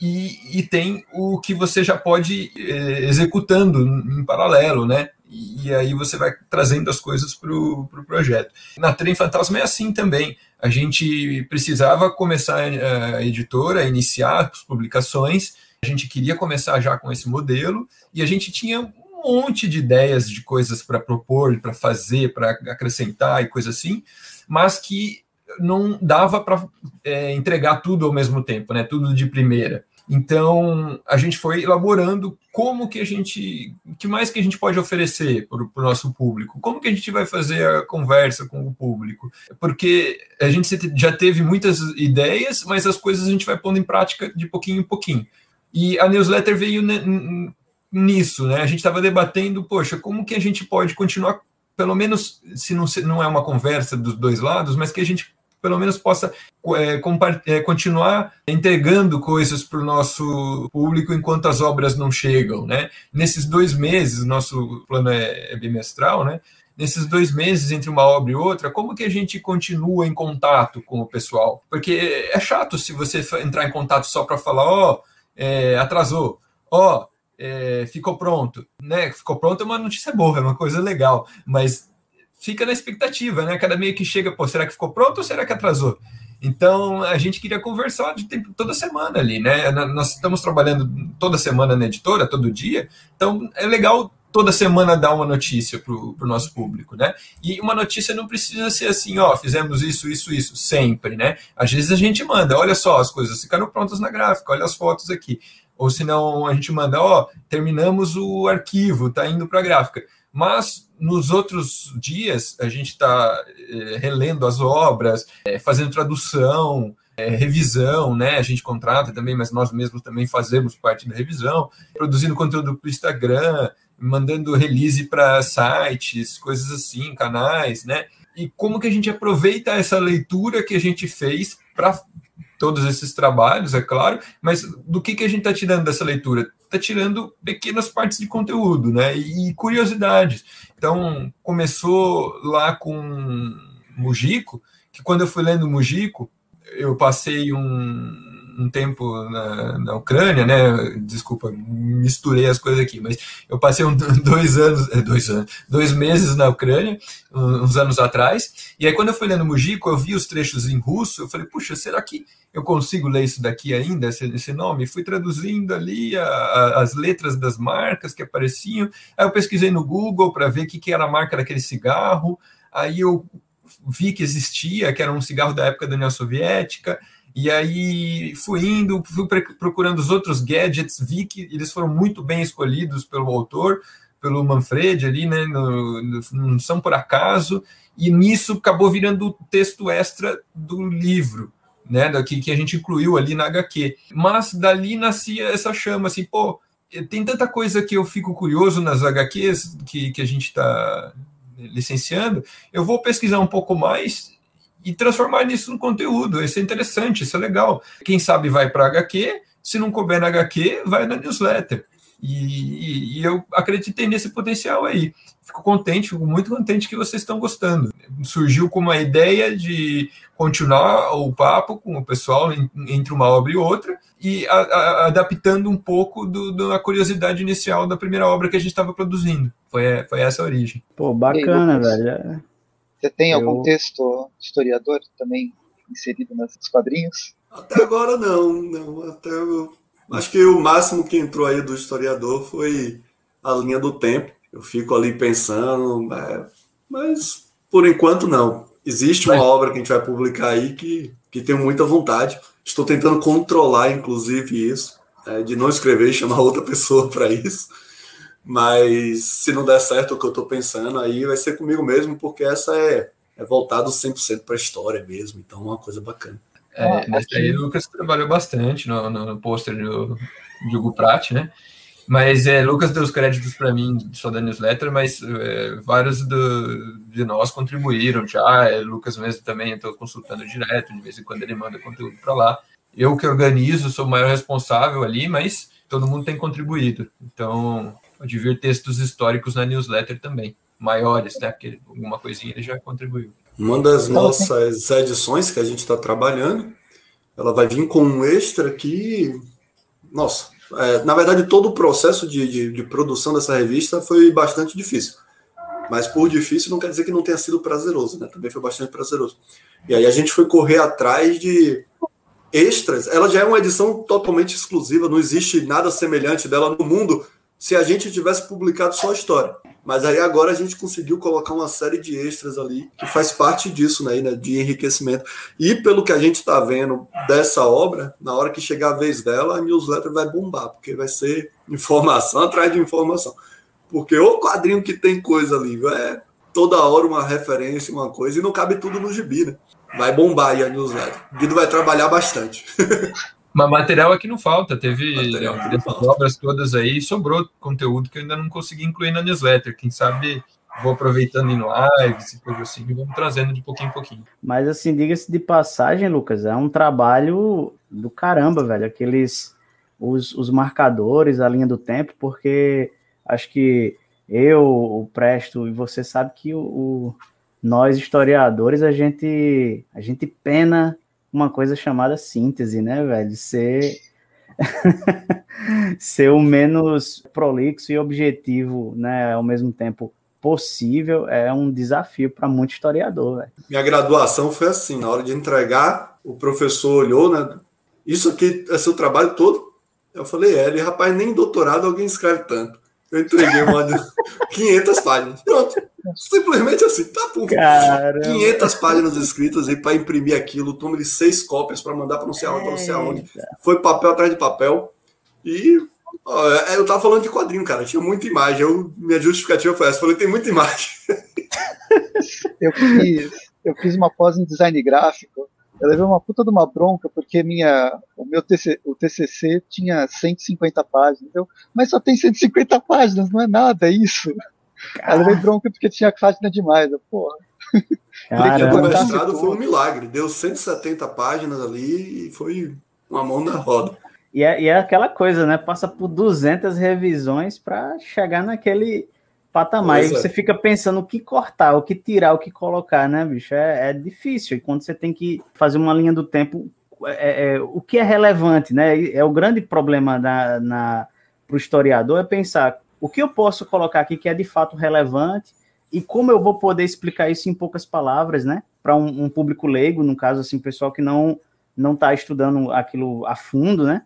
e, e tem o que você já pode é, executando em paralelo, né? E, e aí você vai trazendo as coisas para o pro projeto. Na Trem Fantasma é assim também. A gente precisava começar a editora, iniciar as publicações, a gente queria começar já com esse modelo, e a gente tinha um monte de ideias de coisas para propor, para fazer, para acrescentar e coisa assim, mas que não dava para é, entregar tudo ao mesmo tempo, né? Tudo de primeira. Então a gente foi elaborando como que a gente, que mais que a gente pode oferecer para o nosso público, como que a gente vai fazer a conversa com o público, porque a gente já teve muitas ideias, mas as coisas a gente vai pondo em prática de pouquinho em pouquinho. E a newsletter veio nisso, né? A gente estava debatendo, poxa, como que a gente pode continuar, pelo menos se não, se não é uma conversa dos dois lados, mas que a gente pelo menos possa é, é, continuar entregando coisas para o nosso público enquanto as obras não chegam, né? Nesses dois meses, nosso plano é, é bimestral, né? Nesses dois meses entre uma obra e outra, como que a gente continua em contato com o pessoal? Porque é chato se você entrar em contato só para falar, ó, oh, é, atrasou, ó, oh, é, ficou pronto, né? Ficou pronto é uma notícia boa, é uma coisa legal, mas fica na expectativa, né? Cada meio que chega, pô, será que ficou pronto ou será que atrasou? Então a gente queria conversar de tempo, toda semana ali, né? Nós estamos trabalhando toda semana na editora, todo dia, então é legal toda semana dar uma notícia para o nosso público, né? E uma notícia não precisa ser assim, ó, fizemos isso, isso, isso, sempre, né? Às vezes a gente manda, olha só, as coisas ficaram prontas na gráfica, olha as fotos aqui. Ou senão a gente manda, ó, terminamos o arquivo, tá indo para a gráfica. Mas nos outros dias a gente está é, relendo as obras, é, fazendo tradução, é, revisão, né? A gente contrata também, mas nós mesmos também fazemos parte da revisão, produzindo conteúdo para o Instagram, mandando release para sites, coisas assim, canais, né? E como que a gente aproveita essa leitura que a gente fez para todos esses trabalhos, é claro, mas do que, que a gente está tirando dessa leitura? Está tirando pequenas partes de conteúdo, né? E curiosidades. Então, começou lá com Mujico, que quando eu fui lendo Mujico, eu passei um, um tempo na, na, Ucrânia, né? Desculpa, misturei as coisas aqui, mas eu passei um, dois anos, é, dois anos, dois meses na Ucrânia, uns anos atrás. E aí, quando eu fui lendo Mujico, eu vi os trechos em russo. Eu falei, puxa, será que eu consigo ler isso daqui ainda, esse, esse nome? Fui traduzindo ali a, a, as letras das marcas que apareciam. Aí eu pesquisei no Google para ver o que, que era a marca daquele cigarro. Aí eu vi que existia, que era um cigarro da época da União Soviética. E aí fui indo, fui procurando os outros gadgets, vi que eles foram muito bem escolhidos pelo autor, pelo Manfred ali, né? No, no, não são por acaso, e nisso acabou virando o texto extra do livro, né? Daqui que a gente incluiu ali na HQ. Mas dali nascia essa chama, assim, pô, tem tanta coisa que eu fico curioso nas HQs que, que a gente está licenciando, eu vou pesquisar um pouco mais e transformar isso no conteúdo. Isso é interessante, isso é legal. Quem sabe vai para HQ, se não couber na HQ, vai na newsletter. E, e, eu acreditei nesse potencial aí. Fico contente, fico muito contente que vocês estão gostando. Surgiu com uma ideia de continuar o papo com o pessoal entre uma obra e outra e a, a, adaptando um pouco do, da curiosidade inicial da primeira obra que a gente estava produzindo. Foi, foi essa a origem. Pô, bacana, velho. Você tem eu... algum texto historiador também inserido nesses quadrinhos? Até agora não, não. Até eu... Acho que o máximo que entrou aí do historiador foi a linha do tempo. Eu fico ali pensando, é... mas por enquanto não. Existe uma mas... obra que a gente vai publicar aí que, que tenho muita vontade. Estou tentando controlar, inclusive, isso, é, de não escrever e chamar outra pessoa para isso mas se não der certo o que eu estou pensando, aí vai ser comigo mesmo, porque essa é, é voltado 100% para a história mesmo, então é uma coisa bacana. É, nessa aí o Lucas trabalhou bastante no, no, no pôster do, do Hugo Pratt, né? Mas é, Lucas deu os créditos para mim só da newsletter, mas é, vários do, de nós contribuíram já. É, Lucas mesmo também estou consultando direto, de vez em quando ele manda conteúdo para lá. Eu que organizo, sou o maior responsável ali, mas todo mundo tem contribuído. Então, Pode vir textos históricos na newsletter também, maiores, né? Porque alguma coisinha ele já contribuiu. Uma das nossas edições que a gente está trabalhando, ela vai vir com um extra que nossa, é, na verdade, todo o processo de, de, de, produção dessa revista foi bastante difícil. Mas por difícil não quer dizer que não tenha sido prazeroso, né? Também foi bastante prazeroso. E aí a gente foi correr atrás de extras. Ela já é uma edição totalmente exclusiva, não existe nada semelhante dela no mundo se a gente tivesse publicado só a história. Mas aí agora a gente conseguiu colocar uma série de extras ali que faz parte disso, né, né de enriquecimento. E pelo que a gente está vendo dessa obra, na hora que chegar a vez dela, a newsletter vai bombar, porque vai ser informação atrás de informação. Porque o quadrinho que tem coisa ali, é toda hora uma referência, uma coisa, e não cabe tudo no gibi, né? Vai bombar aí a newsletter. O Guido vai trabalhar bastante. Mas material aqui não falta. Teve obras todas aí, sobrou conteúdo que eu ainda não consegui incluir na newsletter. Quem sabe vou aproveitando em lives e coisa assim, e vamos trazendo de pouquinho em pouquinho. Mas assim, diga-se de passagem, Lucas, é um trabalho do caramba, velho. Aqueles os, os marcadores, a linha do tempo, porque acho que eu, o Presto e você sabe que o, o nós historiadores a gente a gente pena uma coisa chamada síntese, né, velho? Ser ser o menos prolixo e objetivo, né, ao mesmo tempo possível, é um desafio para muito historiador, velho. Minha graduação foi assim, na hora de entregar, o professor olhou, né, isso aqui é seu trabalho todo? Eu falei, é, ele, rapaz, nem doutorado alguém escreve tanto. Eu entreguei uma de 500 páginas. Pronto. Simplesmente assim, tá bom. 500 páginas escritas aí para imprimir aquilo. Toma-lhe seis cópias para mandar para não sei aonde, para não sei aonde. Foi papel atrás de papel. E ó, é, eu tava falando de quadrinho, cara. Tinha muita imagem. Eu, minha justificativa foi essa. Eu falei, tem muita imagem. eu, fiz, eu fiz uma pós em design gráfico eu levei uma puta de uma bronca porque minha, o meu TC, o TCC tinha 150 páginas, então, mas só tem 150 páginas, não é nada isso. Eu levei bronca porque tinha página demais, porra. O mestrado foi um milagre, deu 170 páginas ali e foi uma mão na roda. E é, e é aquela coisa, né? Passa por 200 revisões para chegar naquele patamar. Pois e você é. fica pensando o que cortar, o que tirar, o que colocar, né, bicho? É, é difícil. E quando você tem que fazer uma linha do tempo, é, é, o que é relevante, né? É o grande problema na, na, para o historiador é pensar o que eu posso colocar aqui que é de fato relevante e como eu vou poder explicar isso em poucas palavras, né? Para um, um, público leigo, no caso, assim, pessoal que não não está estudando aquilo a fundo, né?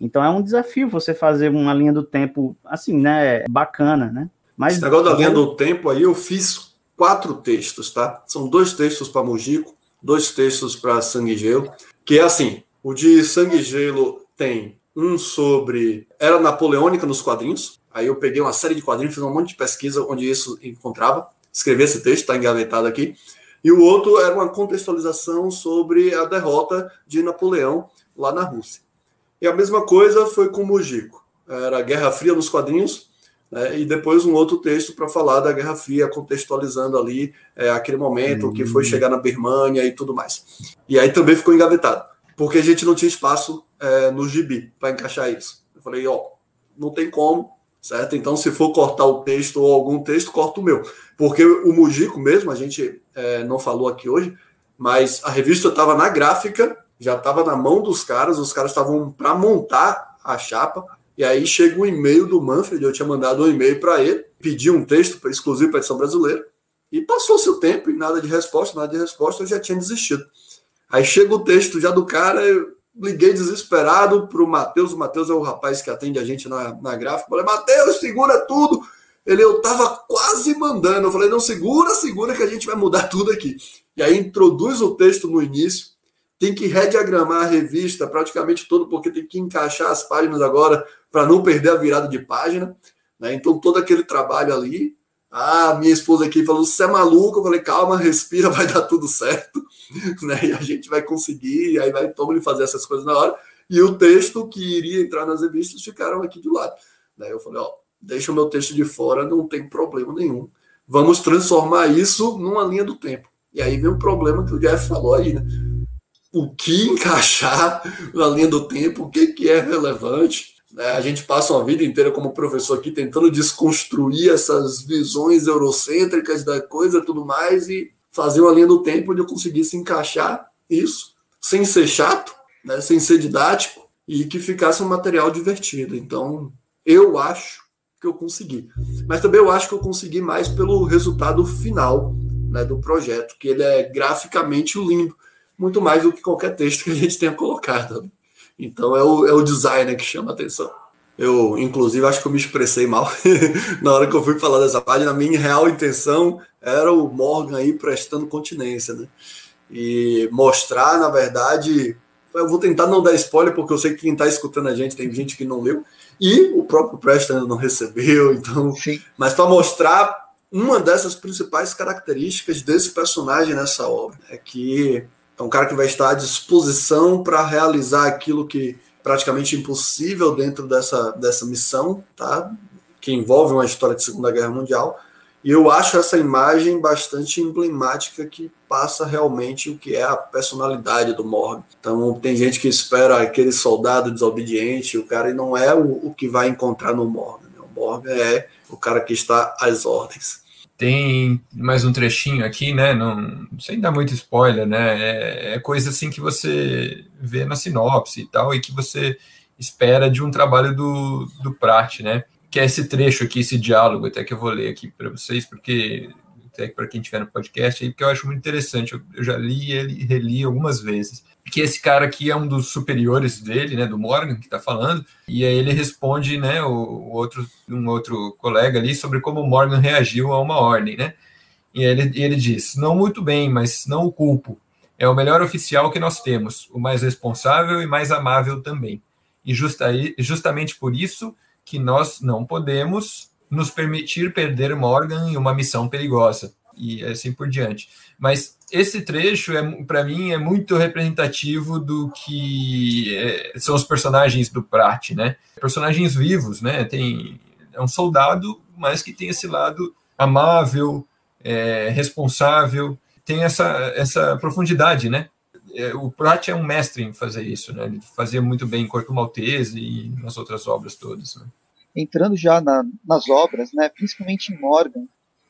Então é um desafio você fazer uma linha do tempo assim, né? Bacana, né? Mas, Esse negócio da linha do tempo aí, eu fiz quatro textos, tá? São dois textos para Mojico, dois textos para Sangue e Gelo, que é assim, o de Sangue e Gelo tem um sobre era napoleônica nos quadrinhos, aí eu peguei uma série de quadrinhos, fiz um monte de pesquisa onde isso encontrava, escrevi esse texto, está engavetado aqui, e o outro era uma contextualização sobre a derrota de Napoleão lá na Rússia. E a mesma coisa foi com Mojico, era Guerra Fria nos quadrinhos, né, e depois um outro texto para falar da Guerra Fria, contextualizando ali é, aquele momento uhum. que foi hum. chegar na Birmania e tudo mais. E aí também ficou engavetado, porque a gente não tinha espaço é, no gibi para encaixar isso. Eu falei, ó, não tem como, certo? Então, se for cortar o texto ou algum texto, corta o meu. Porque o Mujico mesmo, a gente é, não falou aqui hoje, mas a revista estava na gráfica, já estava na mão dos caras, os caras estavam para montar a chapa, e aí chega um e-mail do Manfred, eu tinha mandado um e-mail para ele, pedi um texto exclusivo para a edição brasileira, e passou-se o tempo e nada de resposta, nada de resposta, eu já tinha desistido. Aí chega o texto já do cara, eu liguei desesperado para o Matheus, o Matheus é o rapaz que atende a gente na, na gráfica, falei, Matheus, segura tudo! Ele, eu tava quase mandando, eu falei, não, segura, segura que a gente vai mudar tudo aqui. E aí introduz o texto no início, tem que rediagramar a revista praticamente todo, porque tem que encaixar as páginas agora para não perder a virada de página. Né? Então, todo aquele trabalho ali. Ah, minha esposa aqui falou: você é maluco? Eu falei: calma, respira, vai dar tudo certo. né? E a gente vai conseguir, e aí vai todo mundo fazer essas coisas na hora. E o texto que iria entrar nas revistas ficaram aqui de lado. Né? Eu falei: ó, deixa o meu texto de fora, não tem problema nenhum. Vamos transformar isso numa linha do tempo. E aí vem o problema que o Jeff falou aí, né? O que encaixar na linha do tempo, o que, que é relevante. Né? A gente passa uma vida inteira como professor aqui tentando desconstruir essas visões eurocêntricas da coisa tudo mais e fazer uma linha do tempo onde eu conseguisse encaixar isso sem ser chato, né? sem ser didático e que ficasse um material divertido. Então, eu acho que eu consegui. Mas também eu acho que eu consegui mais pelo resultado final né, do projeto, que ele é graficamente lindo, muito mais do que qualquer texto que a gente tenha colocado. Então é o, é o designer que chama a atenção. Eu, inclusive, acho que eu me expressei mal na hora que eu fui falar dessa página. A minha real intenção era o Morgan aí prestando continência, né? E mostrar, na verdade, eu vou tentar não dar spoiler, porque eu sei que quem está escutando a gente tem gente que não leu, e o próprio Preston ainda não recebeu, então. Sim. Mas para mostrar uma dessas principais características desse personagem nessa obra, é que é um cara que vai estar à disposição para realizar aquilo que praticamente impossível dentro dessa, dessa missão, tá? Que envolve uma história de Segunda Guerra Mundial. E eu acho essa imagem bastante emblemática que passa realmente o que é a personalidade do Morgan. Então tem gente que espera aquele soldado desobediente, o cara não é o, o que vai encontrar no Morgan. Né? O Morgan é o cara que está às ordens. Tem mais um trechinho aqui, né? Não, sem dar muito spoiler, né? É, é, coisa assim que você vê na sinopse e tal, e que você espera de um trabalho do, do Prat, né? Que é esse trecho aqui, esse diálogo, até que eu vou ler aqui para vocês, porque até para quem estiver no podcast aí, porque eu acho muito interessante. Eu, eu já li ele reli algumas vezes que esse cara aqui é um dos superiores dele, né, do Morgan, que está falando, e aí ele responde, né, o, o, outro, um outro colega ali sobre como o Morgan reagiu a uma ordem, né, e ele, ele diz, não muito bem, mas não o culpo, é o melhor oficial que nós temos, o mais responsável e mais amável também, e justa, justamente por isso que nós não podemos nos permitir perder Morgan em uma missão perigosa, e assim por diante. Mas esse trecho, é, para mim, é muito representativo do que é, são os personagens do Prat, né? Personagens vivos, né? Tem, é um soldado, mas que tem esse lado amável, é, responsável, tem essa, essa profundidade, né? É, o Prat é um mestre em fazer isso, né? Ele fazia muito bem em Corpo Maltese e nas outras obras todas. Né? Entrando já na, nas obras, né? Principalmente em Morgan,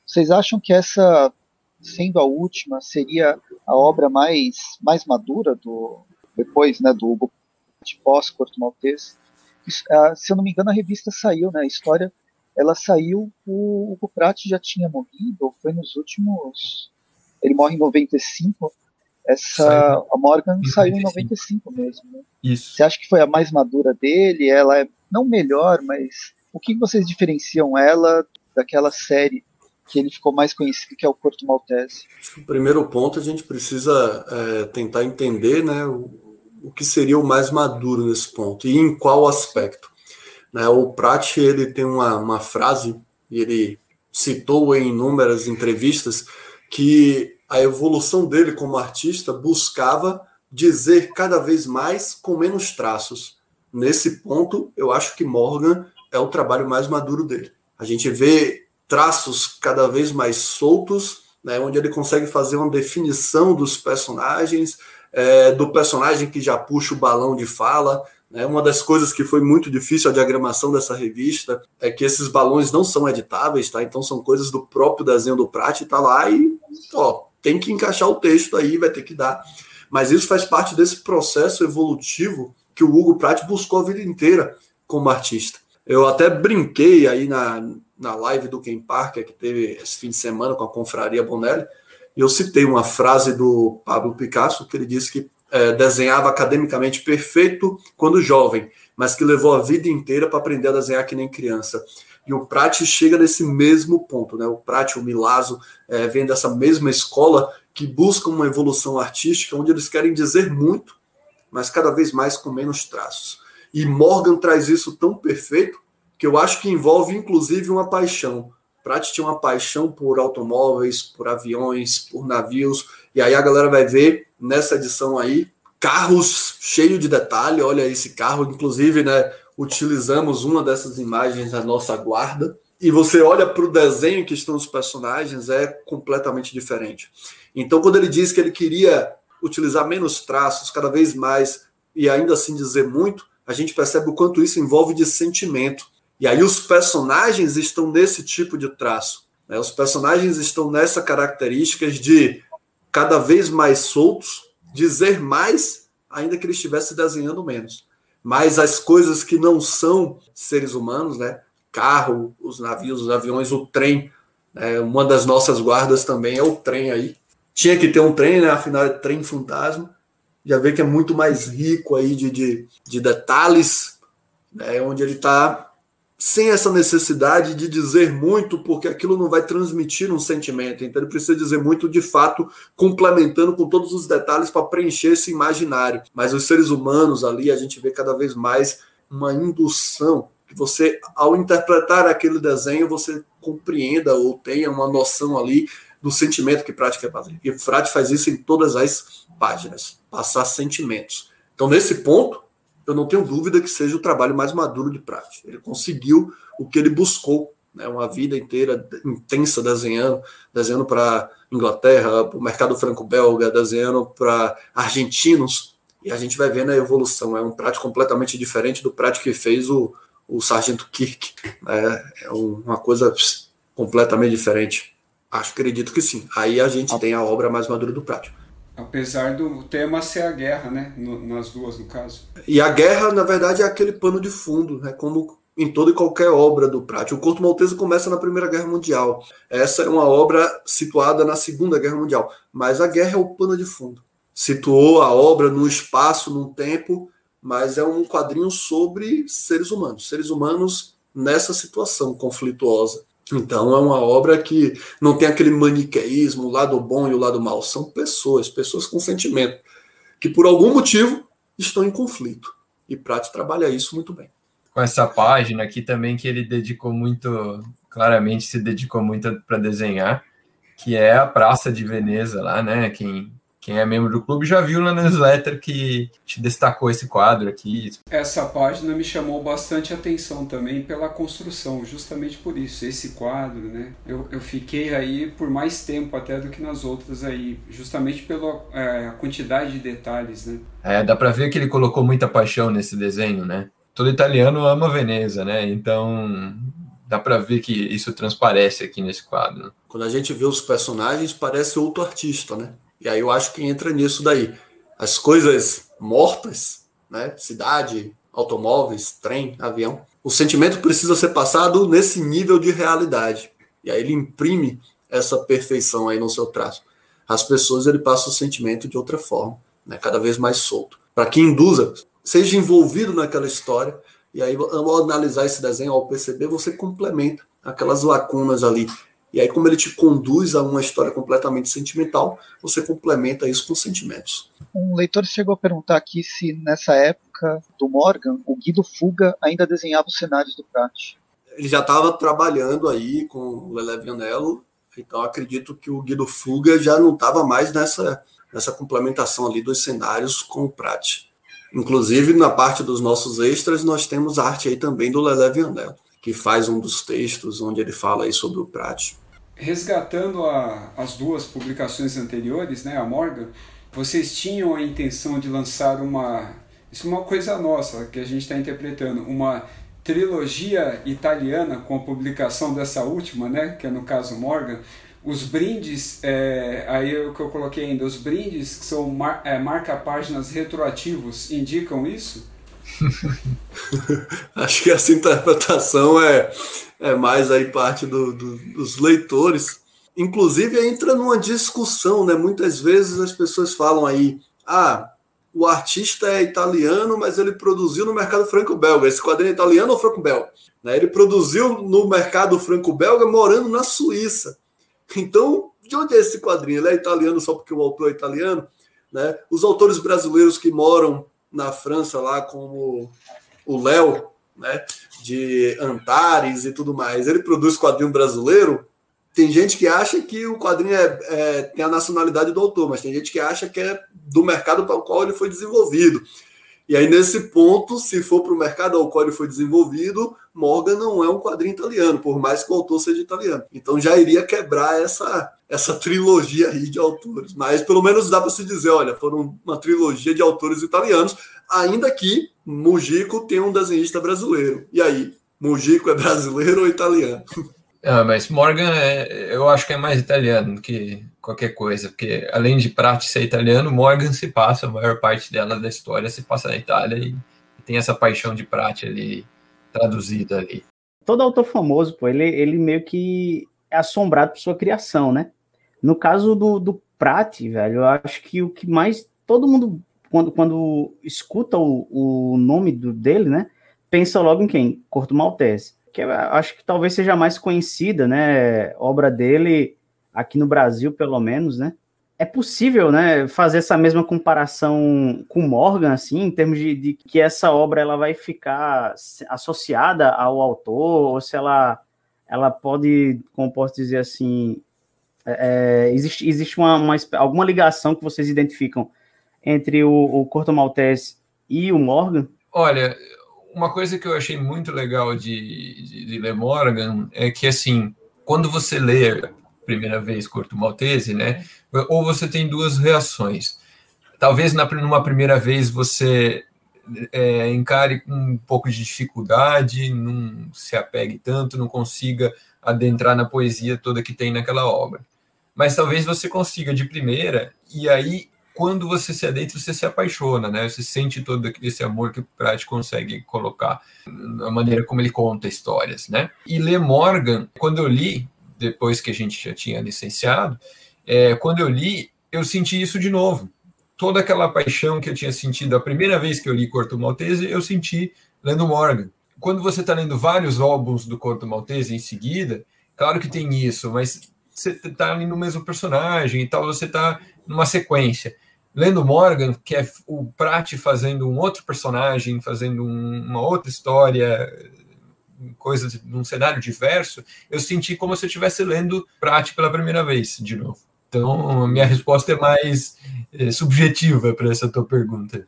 vocês acham que essa sendo a última, seria a obra mais, mais madura do depois, né, do Hugo de pós-Corto Maltese. Uh, se eu não me engano, a revista saiu, né, a história, ela saiu, o Hugo Pratt já tinha morrido, ou foi nos últimos, ele morre em 95, essa, saiu. a Morgan saiu 95. em 95 mesmo. Né? Isso. Você acha que foi a mais madura dele? Ela é, não melhor, mas o que vocês diferenciam ela daquela série que ele ficou mais conhecido, que é o Corto Maltese. O primeiro ponto a gente precisa é, tentar entender né, o, o, que seria o mais maduro nesse ponto e em qual aspecto. Né, o Prat ele tem uma, uma frase, e ele citou em inúmeras entrevistas, que a evolução dele como artista buscava dizer cada vez mais com menos traços. Nesse ponto, eu acho que Morgan é o trabalho mais maduro dele. A gente vê traços cada vez mais soltos, né, onde ele consegue fazer uma definição dos personagens, é, do personagem que já puxa o balão de fala. Né, uma das coisas que foi muito difícil a diagramação dessa revista é que esses balões não são editáveis, tá? Então são coisas do próprio desenho do Prat, tá lá e ó, tem que encaixar o texto aí, vai ter que dar. Mas isso faz parte desse processo evolutivo que o Hugo Pratt buscou a vida inteira como artista. Eu até brinquei aí na, na live do Ken Parker, que teve esse fim de semana com a Confraria Bonelli, e eu citei uma frase do Pablo Picasso, que ele disse que é, desenhava academicamente perfeito quando jovem, mas que levou a vida inteira para aprender a desenhar que nem criança. E o Prat chega nesse mesmo ponto, né? O Prat, o Milazzo, é, vem dessa mesma escola que busca uma evolução artística, onde eles querem dizer muito, mas cada vez mais com menos traços. E Morgan traz isso tão perfeito que eu acho que envolve inclusive uma paixão. Prat tinha uma paixão por automóveis, por aviões, por navios, e aí a galera vai ver nessa edição aí carros cheio de detalhe. Olha esse carro, inclusive, né? Utilizamos uma dessas imagens na nossa guarda. E você olha para o desenho que estão os personagens, é completamente diferente. Então, quando ele diz que ele queria utilizar menos traços, cada vez mais, e ainda assim dizer muito, a gente percebe o quanto isso envolve de sentimento. E aí os personagens estão nesse tipo de traço. Né? Os personagens estão nessa características de cada vez mais soltos, dizer mais, ainda que ele estivesse desenhando menos. mas as coisas que não são seres humanos, né? Carro, os navios, os aviões, o trem. Né? Uma das nossas guardas também é o trem aí. Tinha que ter um trem, né? Afinal, é trem fantasma. Já vê que é muito mais rico aí de, de, de detalhes, né? onde ele está sem essa necessidade de dizer muito, porque aquilo não vai transmitir um sentimento. Então ele precisa dizer muito de fato, complementando com todos os detalhes para preencher esse imaginário. Mas os seres humanos ali, a gente vê cada vez mais uma indução que você, ao interpretar aquele desenho, você compreenda ou tenha uma noção ali do sentimento que Prati quer fazer. E Frati faz isso em todas as páginas, passar sentimentos. Então, nesse ponto, eu não tenho dúvida que seja o trabalho mais maduro de Pratt. Ele conseguiu o que ele buscou, né, uma vida inteira intensa desenhando, desenhando para Inglaterra, para o mercado franco-belga, desenhando para argentinos, e a gente vai vendo a evolução. É um Pratt completamente diferente do Pratt que fez o, o Sargento Kirk. Né, é uma coisa completamente diferente. Acho, acredito que sim. Aí a gente tem a obra mais madura do Pratt. Apesar do tema ser a guerra, né? No, nas duas, no caso. E a guerra, na verdade, é aquele pano de fundo, né? Como em toda e qualquer obra do Prat. O Corto Maltese começa na Primeira Guerra Mundial. Essa é uma obra situada na Segunda Guerra Mundial. Mas a guerra é o pano de fundo. Situou a obra no espaço, num tempo, mas é um quadrinho sobre seres humanos. Seres humanos nessa situação conflituosa. Então é uma obra que não tem aquele maniqueísmo, o lado bom e o lado mal. São pessoas, pessoas com sentimento, que por algum motivo estão em conflito. E Prat trabalha isso muito bem. Com essa página aqui também que ele dedicou muito, claramente se dedicou muito para desenhar, que é a Praça de Veneza lá, né? Quem quem é membro do clube já viu na newsletter que te destacou esse quadro aqui. Essa página me chamou bastante atenção também pela construção, justamente por isso, esse quadro, né? Eu, eu fiquei aí por mais tempo até do que nas outras aí, justamente pela é, quantidade de detalhes, né? É, dá para ver que ele colocou muita paixão nesse desenho, né? Todo italiano ama Veneza, né? Então dá para ver que isso transparece aqui nesse quadro. Quando a gente vê os personagens, parece outro artista, né? E aí eu acho que entra nisso daí. As coisas mortas, né? Cidade, automóveis, trem, avião. O sentimento precisa ser passado nesse nível de realidade. E aí ele imprime essa perfeição aí no seu traço. As pessoas ele passa o sentimento de outra forma, né? Cada vez mais solto. Para que induza, seja envolvido naquela história. E aí, ao analisar esse desenho, ao perceber, você complementa aquelas lacunas ali e aí, como ele te conduz a uma história completamente sentimental, você complementa isso com sentimentos. Um leitor chegou a perguntar aqui se nessa época do Morgan, o Guido Fuga ainda desenhava os cenários do Prat. Ele já estava trabalhando aí com o Lele Vianello, então acredito que o Guido Fuga já não estava mais nessa, nessa complementação ali dos cenários com o Prat. Inclusive, na parte dos nossos extras, nós temos arte aí também do Lele Vianello, que faz um dos textos onde ele fala aí sobre o Prat resgatando a, as duas publicações anteriores, né, a Morgan, vocês tinham a intenção de lançar uma. Isso é uma coisa nossa que a gente está interpretando, uma trilogia italiana com a publicação dessa última, né, que é no caso Morgan. Os brindes, é, aí é o que eu coloquei ainda, os brindes que são mar, é, marca-páginas retroativos indicam isso? Acho que essa interpretação é, é mais aí parte do, do, dos leitores. Inclusive entra numa discussão, né? Muitas vezes as pessoas falam aí, ah, o artista é italiano, mas ele produziu no mercado franco-belga. Esse quadrinho é italiano ou franco-belga? Né? Ele produziu no mercado franco-belga morando na Suíça. Então, de onde é esse quadrinho? Ele é italiano só porque o autor é italiano? Né? Os autores brasileiros que moram na França lá, como o Léo, né, de Antares e tudo mais, ele produz quadrinho brasileiro. Tem gente que acha que o quadrinho é, é, tem a nacionalidade do autor, mas tem gente que acha que é do mercado para o qual ele foi desenvolvido. E aí, nesse ponto, se for para o mercado ao qual ele foi desenvolvido, Morgan não é um quadrinho italiano, por mais que o autor seja italiano. Então já iria quebrar essa, essa trilogia aí de autores. Mas pelo menos dá para se dizer, olha, foram uma trilogia de autores italianos, ainda que Mujico tem um desenhista brasileiro. E aí, Mujico é brasileiro ou italiano? Ah, mas Morgan, é, eu acho que é mais italiano do que qualquer coisa, porque além de Prati ser italiano, Morgan se passa, a maior parte dela da história se passa na Itália e tem essa paixão de Prat ali traduzida ali. Todo autor famoso, pô, ele, ele meio que é assombrado por sua criação, né? No caso do, do Prat, velho, eu acho que o que mais todo mundo, quando, quando escuta o, o nome do, dele, né, pensa logo em quem? Corto Maltese. Que acho que talvez seja a mais conhecida, né, obra dele aqui no Brasil, pelo menos, né? É possível, né, fazer essa mesma comparação com Morgan, assim, em termos de, de que essa obra ela vai ficar associada ao autor, ou se ela, ela pode, como posso dizer assim, é, é existe, existe uma, uma, alguma ligação que vocês identificam entre o, o Corto Maltese e o Morgan? Olha, uma coisa que eu achei muito legal de, de, de ler Morgan é que, assim, quando você lê primeira vez Corto Maltese, né? Ou você tem duas reações. Talvez na, numa primeira vez você é, encare com um pouco de dificuldade, não se apegue tanto, não consiga adentrar na poesia toda que tem naquela obra. Mas talvez você consiga de primeira, e aí, quando você se adentra, você se apaixona, né? Você sente todo esse amor que o Pratt consegue colocar, na maneira como ele conta histórias, né? E ler Morgan, quando eu li, depois que a gente já tinha licenciado, é, quando eu li, eu senti isso de novo. Toda aquela paixão que eu tinha sentido a primeira vez que eu li Corto Maltese, eu senti lendo Morgan. Quando você está lendo vários álbuns do Corto Maltese em seguida, claro que tem isso, mas você está ali no mesmo personagem e tal, você está numa sequência. Lendo Morgan, que é o Pratt fazendo um outro personagem, fazendo um, uma outra história, coisas num cenário diverso, eu senti como se eu estivesse lendo Prat pela primeira vez, de novo. Então, a minha resposta é mais é, subjetiva para essa tua pergunta.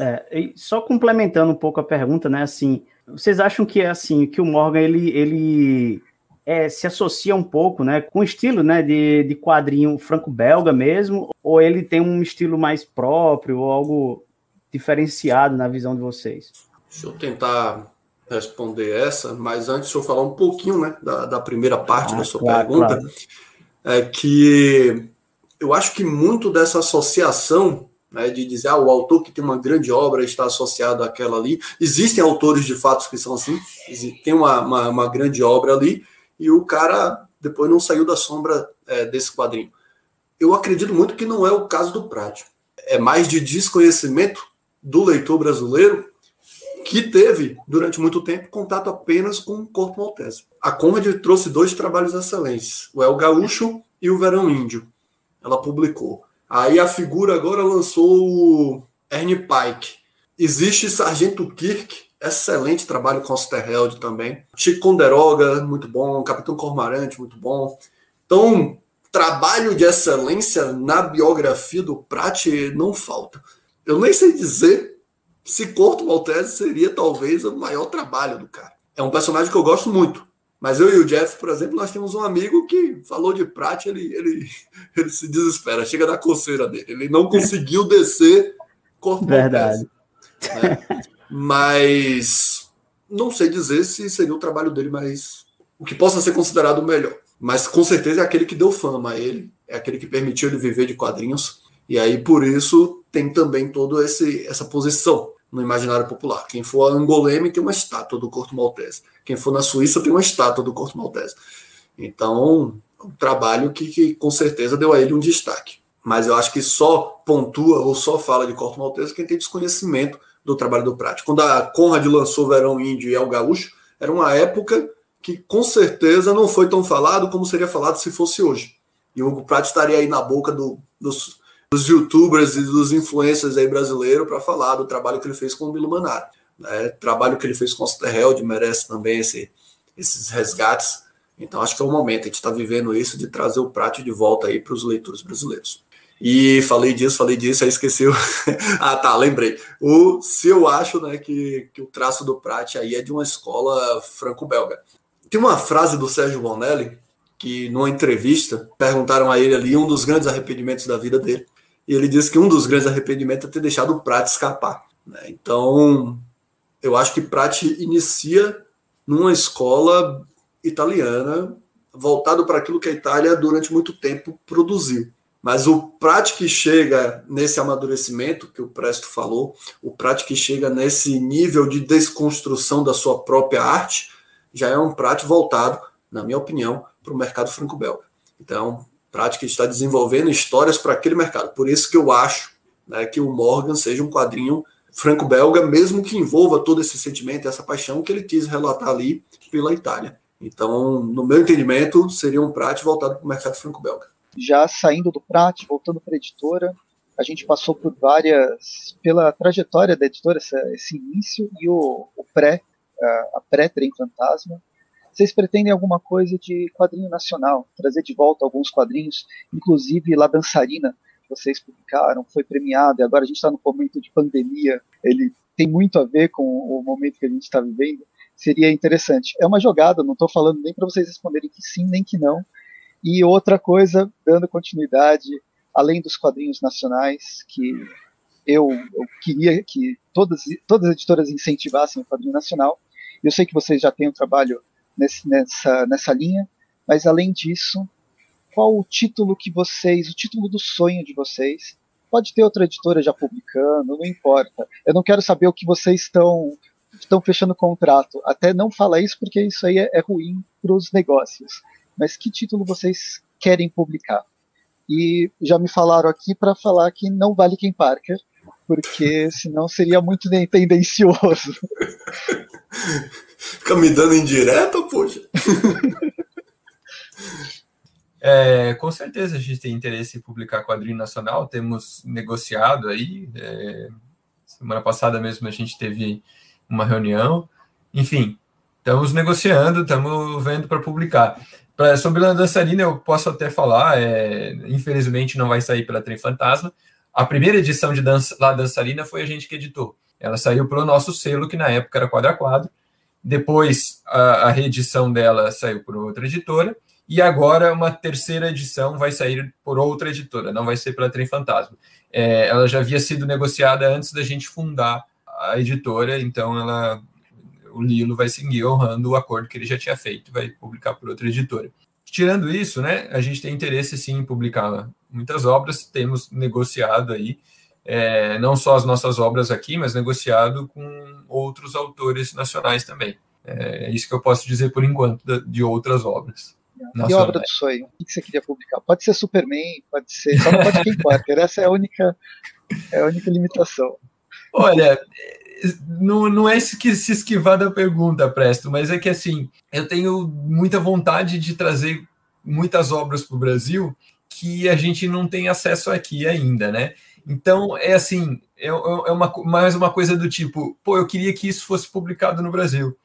É, só complementando um pouco a pergunta, né? Assim, vocês acham que é assim que o Morgan ele, ele é, se associa um pouco, né, com o estilo, né, de, de quadrinho franco-belga mesmo, ou ele tem um estilo mais próprio ou algo diferenciado na visão de vocês? Deixa eu tentar responder essa, mas antes eu falar um pouquinho né, da, da primeira parte ah, da sua claro, pergunta, claro. é que eu acho que muito dessa associação né, de dizer ah, o autor que tem uma grande obra está associado àquela ali. Existem autores de fato que são assim, tem uma, uma, uma grande obra ali, e o cara depois não saiu da sombra é, desse quadrinho. Eu acredito muito que não é o caso do Prático. É mais de desconhecimento do leitor brasileiro que teve, durante muito tempo, contato apenas com o corpo maltese. A Conrad trouxe dois trabalhos excelentes, o El Gaúcho e o Verão Índio. Ela publicou. Aí a figura agora lançou o Ernie Pike. Existe Sargento Kirk, excelente trabalho com Osterheld também. Chico Conderoga, muito bom. Capitão Cormarante, muito bom. Então, trabalho de excelência na biografia do Prat não falta. Eu nem sei dizer se Corto Maltese seria talvez o maior trabalho do cara. É um personagem que eu gosto muito. Mas eu e o Jeff, por exemplo, nós temos um amigo que falou de Prat, ele, ele, ele se desespera, chega da coceira dele. Ele não conseguiu descer Corto Verdade. Maltese. Né? Mas não sei dizer se seria o trabalho dele mais. O que possa ser considerado o melhor. Mas com certeza é aquele que deu fama a ele, é aquele que permitiu ele viver de quadrinhos. E aí, por isso, tem também toda essa posição no imaginário popular. Quem for a Angoleme tem uma estátua do Corto Maltese. Quem for na Suíça tem uma estátua do Corto Maltese. Então, um trabalho que, que com certeza deu a ele um destaque. Mas eu acho que só pontua ou só fala de Corto Maltese quem tem desconhecimento do trabalho do Prático. Quando a Conrad lançou Verão Índio e El Gaúcho, era uma época que com certeza não foi tão falado como seria falado se fosse hoje. E o Pratt estaria aí na boca do, dos dos youtubers e dos influencers aí brasileiros para falar do trabalho que ele fez com o Milo Manara. Né? Trabalho que ele fez com o Osterheld merece também esse, esses resgates. Então acho que é o momento, a gente está vivendo isso de trazer o prato de volta aí para os leitores brasileiros. E falei disso, falei disso, aí esqueci. ah, tá, lembrei. O, se eu acho né, que, que o traço do Prat aí é de uma escola franco-belga. Tem uma frase do Sérgio Bonelli que, numa entrevista, perguntaram a ele ali um dos grandes arrependimentos da vida dele. E ele disse que um dos grandes arrependimentos é ter deixado o Prat escapar. Né? Então, eu acho que Prat inicia numa escola italiana voltado para aquilo que a Itália durante muito tempo produziu. Mas o Prat que chega nesse amadurecimento que o Presto falou, o Prat que chega nesse nível de desconstrução da sua própria arte, já é um Prat voltado, na minha opinião, para o mercado franco-belga. Então, Que está desenvolvendo histórias para aquele mercado. Por isso que eu acho né, que o Morgan seja um quadrinho franco-belga, mesmo que envolva todo esse sentimento, essa paixão que ele quis relatar ali pela Itália. Então, no meu entendimento, seria um Prat voltado para o mercado franco-belga. Já saindo do Prat, voltando para a editora, a gente passou por várias, pela trajetória da editora, esse início e o, o pré, a pré-trem fantasma. Vocês pretendem alguma coisa de quadrinho nacional, trazer de volta alguns quadrinhos, inclusive La Dançarina, vocês publicaram, foi premiado, e agora a gente está no momento de pandemia, ele tem muito a ver com o momento que a gente está vivendo, seria interessante. É uma jogada, não estou falando nem para vocês responderem que sim, nem que não. E outra coisa, dando continuidade, além dos quadrinhos nacionais, que eu, eu queria que todas, todas as editoras incentivassem o quadrinho nacional. Eu sei que vocês já têm um trabalho nesse, nessa, nessa linha, mas além disso, qual o título que vocês, o título do sonho de vocês. Pode ter outra editora já publicando, não importa. Eu não quero saber o que vocês estão estão fechando contrato. Até não falar isso porque isso aí é, é ruim para os negócios. Mas que título vocês querem publicar? E já me falaram aqui para falar que não vale quem Parker, porque senão seria muito tendencioso. Fica me dando indireta, poxa. É, com certeza a gente tem interesse em publicar quadrinho nacional, temos negociado aí. É, semana passada mesmo a gente teve uma reunião. Enfim, estamos negociando, estamos vendo para publicar. Pra, sobre a dançarina, eu posso até falar, é, infelizmente não vai sair pela Trem Fantasma. A primeira edição de dança, La Dançarina foi a gente que editou. Ela saiu pelo nosso selo, que na época era Quadra Quadro. Depois, a, a reedição dela saiu por outra editora. E agora uma terceira edição vai sair por outra editora, não vai ser pela Trem Fantasma. É, ela já havia sido negociada antes da gente fundar a editora, então ela, o Lilo vai seguir honrando o acordo que ele já tinha feito, vai publicar por outra editora. Tirando isso, né, a gente tem interesse sim em publicar muitas obras, temos negociado aí, é, não só as nossas obras aqui, mas negociado com outros autores nacionais também. É, é isso que eu posso dizer por enquanto de outras obras. Que obra do sonho? O que você queria publicar? Pode ser Superman, pode ser. Só não pode King Parker. Essa é a única, é a única limitação. Olha, não, não é se esquivar da pergunta, Presto, mas é que assim, eu tenho muita vontade de trazer muitas obras para o Brasil que a gente não tem acesso aqui ainda, né? Então, é assim, é, é uma, mais uma coisa do tipo, pô, eu queria que isso fosse publicado no Brasil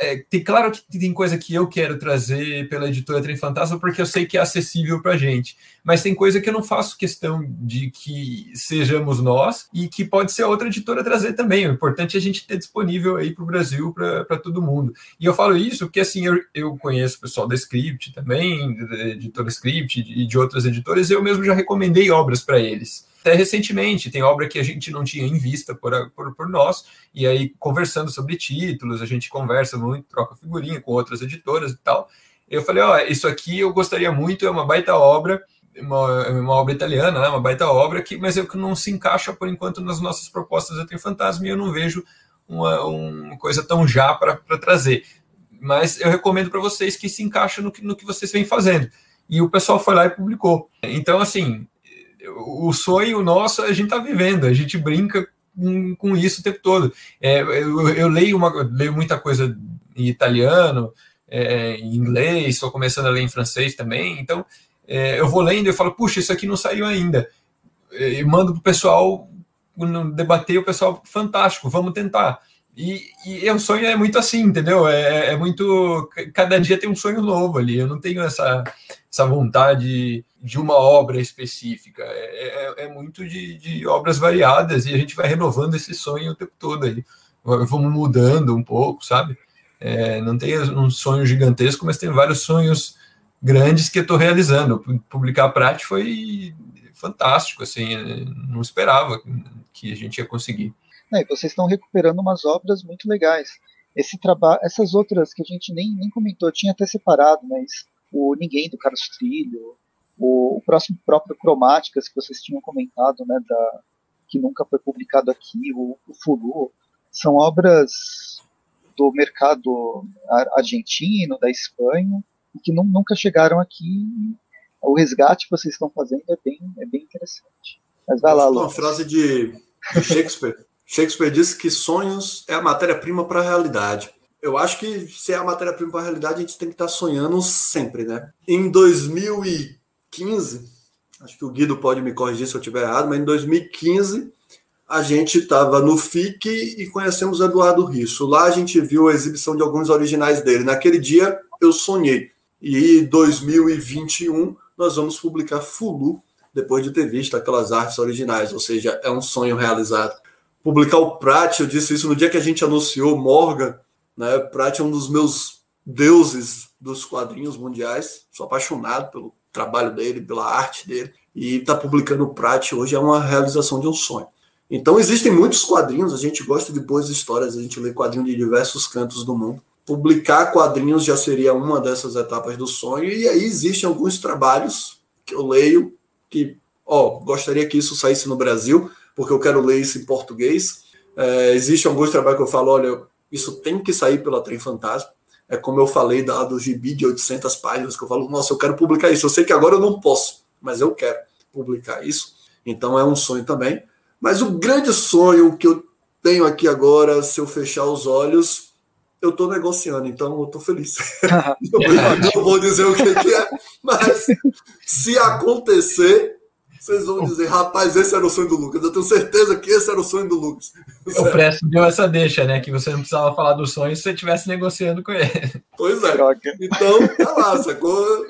é, tem claro que tem coisa que eu quero trazer pela editora Trem Fantasma porque eu sei que é acessível para gente, mas tem coisa que eu não faço questão de que sejamos nós e que pode ser outra editora trazer também. O importante é a gente ter disponível aí para o Brasil, para todo mundo. E eu falo isso porque assim eu, eu conheço o pessoal da Script também, da editora Script e de outras editoras, eu mesmo já recomendei obras para eles até recentemente, tem obra que a gente não tinha em vista por, por, por, nós, e aí conversando sobre títulos, a gente conversa muito, troca figurinha com outras editoras e tal. Eu falei, ó, isso aqui eu gostaria muito, é uma baita obra, uma, uma obra italiana, né, uma baita obra, que, mas é que não se encaixa por enquanto nas nossas propostas da Tem Fantasma e eu não vejo uma, uma coisa tão já para trazer. Mas eu recomendo para vocês que se encaixa no que, no que vocês vêm fazendo. E o pessoal foi lá e publicou. Então, assim, o sonho nosso a gente está vivendo, a gente brinca com, com, isso o tempo todo. É, eu, eu, leio, uma, leio muita coisa em italiano, é, em inglês, estou começando a ler em francês também, então é, eu vou lendo e falo, puxa, isso aqui não saiu ainda. E mando para o pessoal debater, o pessoal, fantástico, vamos tentar. E, e o sonho é muito assim, entendeu? É, é, muito. Cada dia tem um sonho novo ali. Eu não tenho essa, essa vontade de uma obra específica. É, é, é muito de, de, obras variadas e a gente vai renovando esse sonho o tempo todo aí. Vamos mudando um pouco, sabe? É, não tem um sonho gigantesco, mas tem vários sonhos grandes que eu estou realizando. Publicar a Prat foi fantástico, assim, não esperava que a gente ia conseguir. É, vocês estão recuperando umas obras muito legais. Esse trabalho, essas outras que a gente nem, nem comentou, tinha até separado, mas o Ninguém do Carlos Trilho, O, o próximo próprio Cromáticas, que vocês tinham comentado, né, da, que nunca foi publicado aqui, o, o Fulu, são obras do mercado argentino, da Espanha, e que não, nunca chegaram aqui. O resgate que vocês estão fazendo é bem, é bem interessante. Mas vai lá, Uma frase de Shakespeare. Shakespeare disse que sonhos é a matéria-prima para a realidade. Eu acho que se é a matéria-prima para a realidade, a gente tem que estar tá sonhando sempre, né? Em 2015, acho que o Guido pode me corrigir se eu estiver errado, mas em 2015 a gente estava no FIC e conhecemos Eduardo Risso. Lá a gente viu a exibição de alguns originais dele. Naquele dia eu sonhei. E em 2021 nós vamos publicar Fulu, depois de ter visto aquelas artes originais, ou seja, é um sonho realizado. Publicar o Prat, eu disse isso no dia que a gente anunciou Morgan, né? Prat é um dos meus deuses dos quadrinhos mundiais, sou apaixonado pelo trabalho dele, pela arte dele, e estar tá publicando o Prat hoje é uma realização de um sonho. Então existem muitos quadrinhos, a gente gosta de boas histórias, a gente lê quadrinhos de diversos cantos do mundo. Publicar quadrinhos já seria uma dessas etapas do sonho, e aí existem alguns trabalhos que eu leio que, ó, gostaria que isso saísse no Brasil, porque eu quero ler isso em português. É, existem alguns trabalhos que eu falo, olha, isso tem que sair pela Trem Fantasma. É como eu falei da, do gibi de 800 páginas, que eu falo, nossa, eu quero publicar isso. Eu sei que agora eu não posso, mas eu quero publicar isso. Então é um sonho também. Mas o grande sonho que eu tenho aqui agora, se eu fechar os olhos, eu estou negociando, então eu estou feliz. não vou dizer o que, que, é, mas se acontecer, vocês vão dizer, rapaz, esse era o sonho do Lucas. Eu tenho certeza que esse era o sonho do Lucas. O Presto deu essa deixa, né? Que você não precisava falar do sonho se você estivesse negociando com ele. Pois é. Então, tá lá, sacou?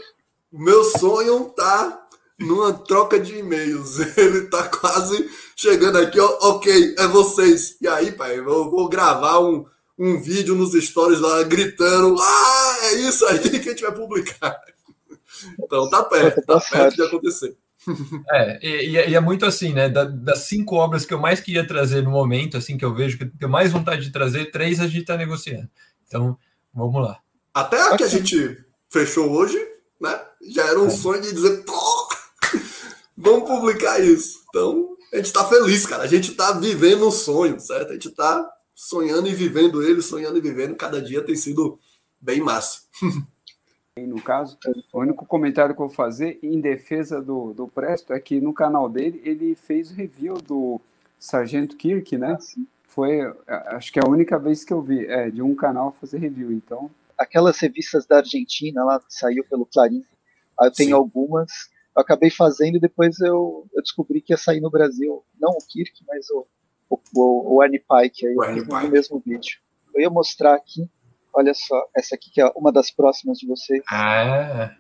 O meu sonho tá numa troca de e-mails. Ele tá quase chegando aqui, ó, ok, é vocês. E aí, pai, eu vou gravar um, um vídeo nos stories lá gritando: Ah, é isso aí que a gente vai publicar. Então tá perto, tá perto de acontecer. É, e, e, é muito assim, né? Da, das cinco obras que eu mais queria trazer no momento, assim, que eu vejo que eu tenho mais vontade de trazer, três a gente tá negociando. Então, vamos lá. Até a que a gente fechou hoje, né? Já era um é. sonho de dizer, pô, vamos publicar isso. Então, a gente tá feliz, cara. A gente tá vivendo um sonho, certo? A gente tá sonhando e vivendo ele, sonhando e vivendo. Cada dia tem sido bem massa. No caso, o único comentário que eu vou fazer em defesa do, do Presto é que no canal dele ele fez review do Sargento Kirk, né? Ah, Foi, acho que é a única vez que eu vi é, de um canal fazer review, então. Aquelas revistas da Argentina lá saiu pelo Clarim. Eu tenho Sim. algumas. Eu acabei fazendo e depois eu, eu descobri que ia sair no Brasil. Não o Kirk, mas o, o, o, o Annie Pike aí, o no mesmo vídeo. Eu ia mostrar aqui. Olha só, essa aqui que é uma das próximas de vocês. Ah,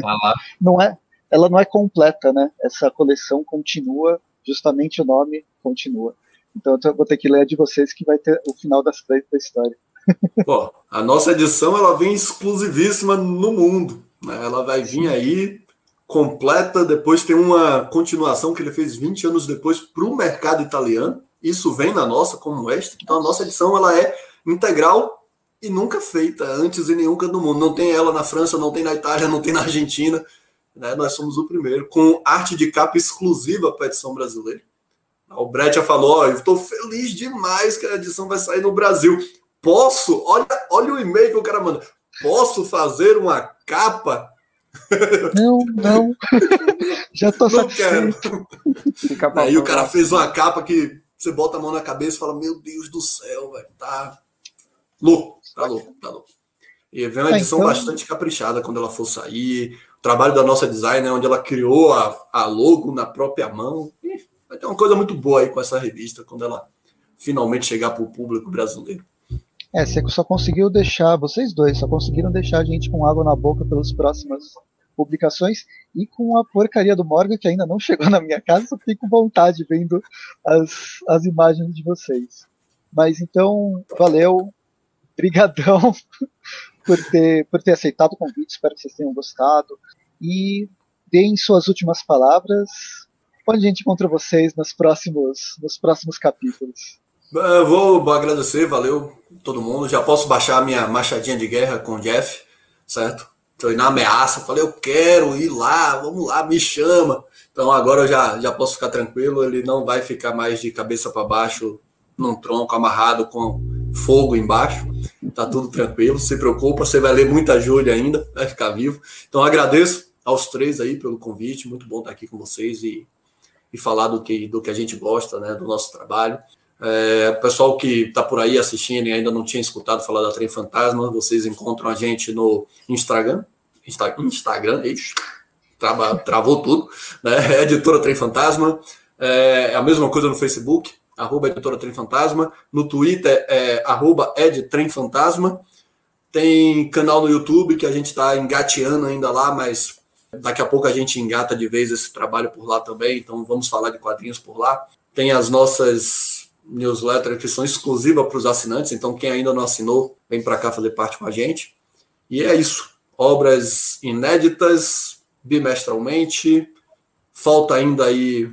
tá lá. não é, ela não é completa, né? Essa coleção continua, justamente o nome continua. Então eu vou ter que ler a de vocês que vai ter o final das três da história. Pô, a nossa edição ela vem exclusivíssima no mundo. Né? Ela vai vir aí completa. Depois tem uma continuação que ele fez 20 anos depois para o mercado italiano. Isso vem na nossa como extra. Então a nossa edição ela é integral e nunca feita antes em nenhum canto do mundo. Não tem ela na França, não tem na Itália, não tem na Argentina. Né? Nós somos o primeiro, com arte de capa exclusiva para a edição brasileira. O Brett já falou: ó, eu estou feliz demais que a edição vai sair no Brasil. Posso? Olha, olha o e-mail que o cara manda. Posso fazer uma capa? Não, não. Já tô Não quero. Aí o cara fez uma capa que você bota a mão na cabeça e fala: Meu Deus do céu, velho, tá louco. Tá louco, tá louco. E vem uma é, edição então... bastante caprichada quando ela for sair. O trabalho da nossa designer, onde ela criou a, a logo na própria mão. E vai ter uma coisa muito boa aí com essa revista, quando ela finalmente chegar para o público brasileiro. É, você só conseguiu deixar, vocês dois só conseguiram deixar a gente com água na boca pelas próximas publicações e com a porcaria do Morgan que ainda não chegou na minha casa, só fico com vontade vendo as, as imagens de vocês. Mas então, valeu, brigadão por ter, por ter aceitado o convite, espero que vocês tenham gostado. E deem suas últimas palavras. Onde a gente encontra vocês nos próximos, nos próximos capítulos? Eu vou agradecer, valeu todo mundo. Já posso baixar minha machadinha de guerra com o Jeff, certo? foi na ameaça, falei, eu quero ir lá, vamos lá, me chama. Então agora eu já, já posso ficar tranquilo, ele não vai ficar mais de cabeça para baixo num tronco amarrado com fogo embaixo. Tá tudo tranquilo, se preocupa, você vai ler muita Júlia ainda, vai ficar vivo. Então agradeço aos três aí pelo convite, muito bom estar aqui com vocês e, e falar do que, do que a gente gosta, né, do nosso trabalho. É, pessoal que está por aí assistindo e ainda não tinha escutado falar da Trem Fantasma, vocês encontram a gente no Instagram, Insta, Instagram, ixi, trava, travou tudo, né? Editora Trem Fantasma, é, é a mesma coisa no Facebook, arroba Editora Trem Fantasma, no Twitter é arroba Ed Trem Fantasma, tem canal no YouTube que a gente está engateando ainda lá, mas daqui a pouco a gente engata de vez esse trabalho por lá também, então vamos falar de quadrinhos por lá. Tem as nossas newsletters que são exclusivas para os assinantes, então quem ainda não assinou, vem para cá fazer parte com a gente. E é isso. Obras inéditas, bimestralmente. Falta ainda aí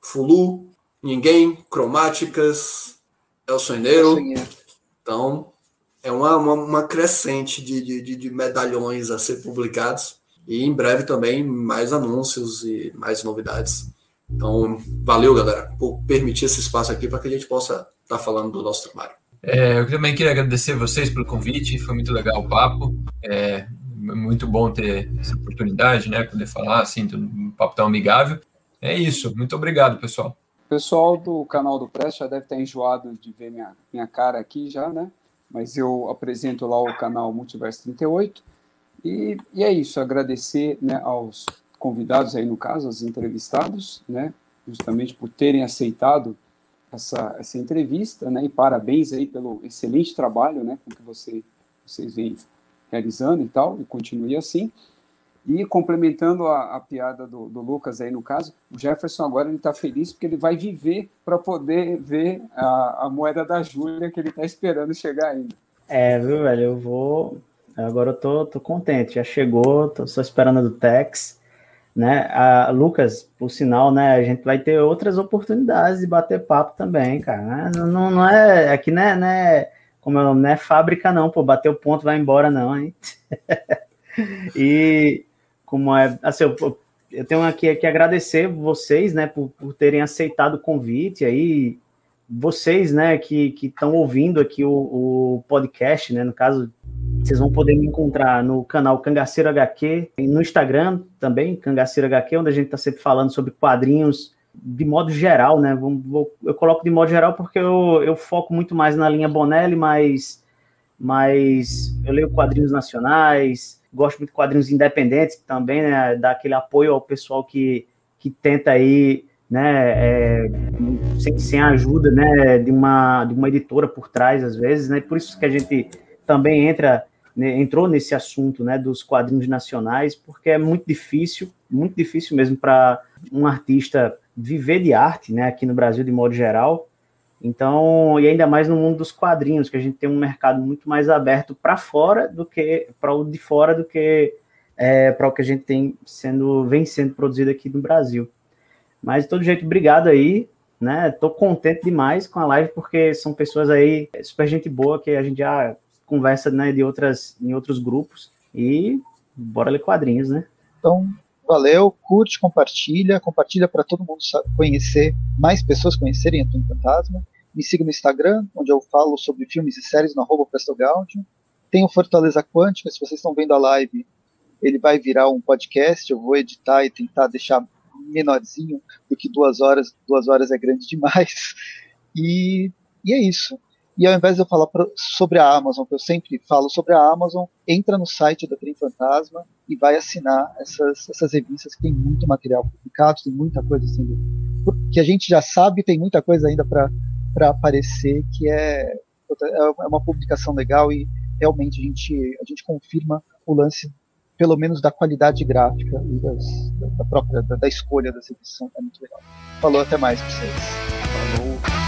Fulu, Ninguém, Cromáticas, El Sonheiro. Então, é uma, uma, uma crescente de, de, de, medalhões a ser publicados. E em breve também mais anúncios e mais novidades. Então, valeu, galera, por permitir esse espaço aqui para que a gente possa estar tá falando do nosso trabalho. É, eu também queria agradecer vocês pelo convite, foi muito legal o papo. É muito bom ter essa oportunidade, né? Poder falar assim, um papo tão amigável. É isso, muito obrigado, pessoal. O pessoal do canal do Press já deve estar enjoado de ver minha, minha cara aqui já, né? Mas eu apresento lá o canal Multiverso 38. E, e é isso, agradecer né, aos convidados aí no caso, os entrevistados, né, justamente por terem aceitado essa, essa entrevista, né, e parabéns aí pelo excelente trabalho, né, com que você, vocês vêm realizando e tal, e continue assim. E complementando a, a piada do, do, Lucas aí no caso, o Jefferson agora ele está feliz porque ele vai viver para poder ver a, a moeda da Júlia que ele está esperando chegar ainda. É, viu, velho? Eu vou. Agora eu tô, tô contente. Já chegou, tô só esperando do Tex né? A, Lucas, por sinal, né? A gente vai ter outras oportunidades de bater papo também, cara. Né? Não, não é aqui, né, né? Como é, não é fábrica, não, pô, bater o ponto vai embora, não, hein? e como é, assim, eu, eu tenho aqui que agradecer vocês, né, por, por terem aceitado o convite aí, vocês, né, que estão ouvindo aqui o, o podcast, né, no caso vocês vão poder me encontrar no canal Cangaceiro HQ, no Instagram também, Cangaceiro HQ, onde a gente está sempre falando sobre quadrinhos de modo geral, né? Eu coloco de modo geral porque eu, eu foco muito mais na linha Bonelli, mas, mas eu leio quadrinhos nacionais, gosto muito de quadrinhos independentes também, né? Dar aquele apoio ao pessoal que, que tenta aí, né? É, sem, sem a ajuda, né? De uma, de uma editora por trás, às vezes, né? Por isso que a gente também entra né, entrou nesse assunto né, dos quadrinhos nacionais, porque é muito difícil, muito difícil mesmo para um artista viver de arte, né, aqui no Brasil de modo geral. Então, e ainda mais no mundo dos quadrinhos, que a gente tem um mercado muito mais aberto para fora do que para o de fora do que é, para o que a gente tem sendo vem sendo produzido aqui no Brasil. Mas de todo jeito, obrigado aí, né? Tô contente demais com a live porque são pessoas aí super gente boa que a gente já conversa né, de outras, em outros grupos e bora ler quadrinhos, né? Então, valeu, curte, compartilha, compartilha para todo mundo conhecer, mais pessoas conhecerem a Twin Fantasma. Me siga no Instagram, onde eu falo sobre filmes e séries no arroba Prestogaudio. Tem o Fortaleza Quântica, se vocês estão vendo a live, ele vai virar um podcast, eu vou editar e tentar deixar menorzinho do que duas horas, duas horas é grande demais. E, e é isso. E ao invés de eu falar pra, sobre a Amazon, que eu sempre falo sobre a Amazon, entra no site da Trem Fantasma e vai assinar essas, essas revistas que tem muito material publicado, tem muita coisa sendo. que a gente já sabe, tem muita coisa ainda para aparecer, que é, é uma publicação legal e realmente a gente, a gente confirma o lance, pelo menos da qualidade gráfica e das, da, própria da, da escolha das edições. É muito legal. Falou, até mais para vocês. Falou.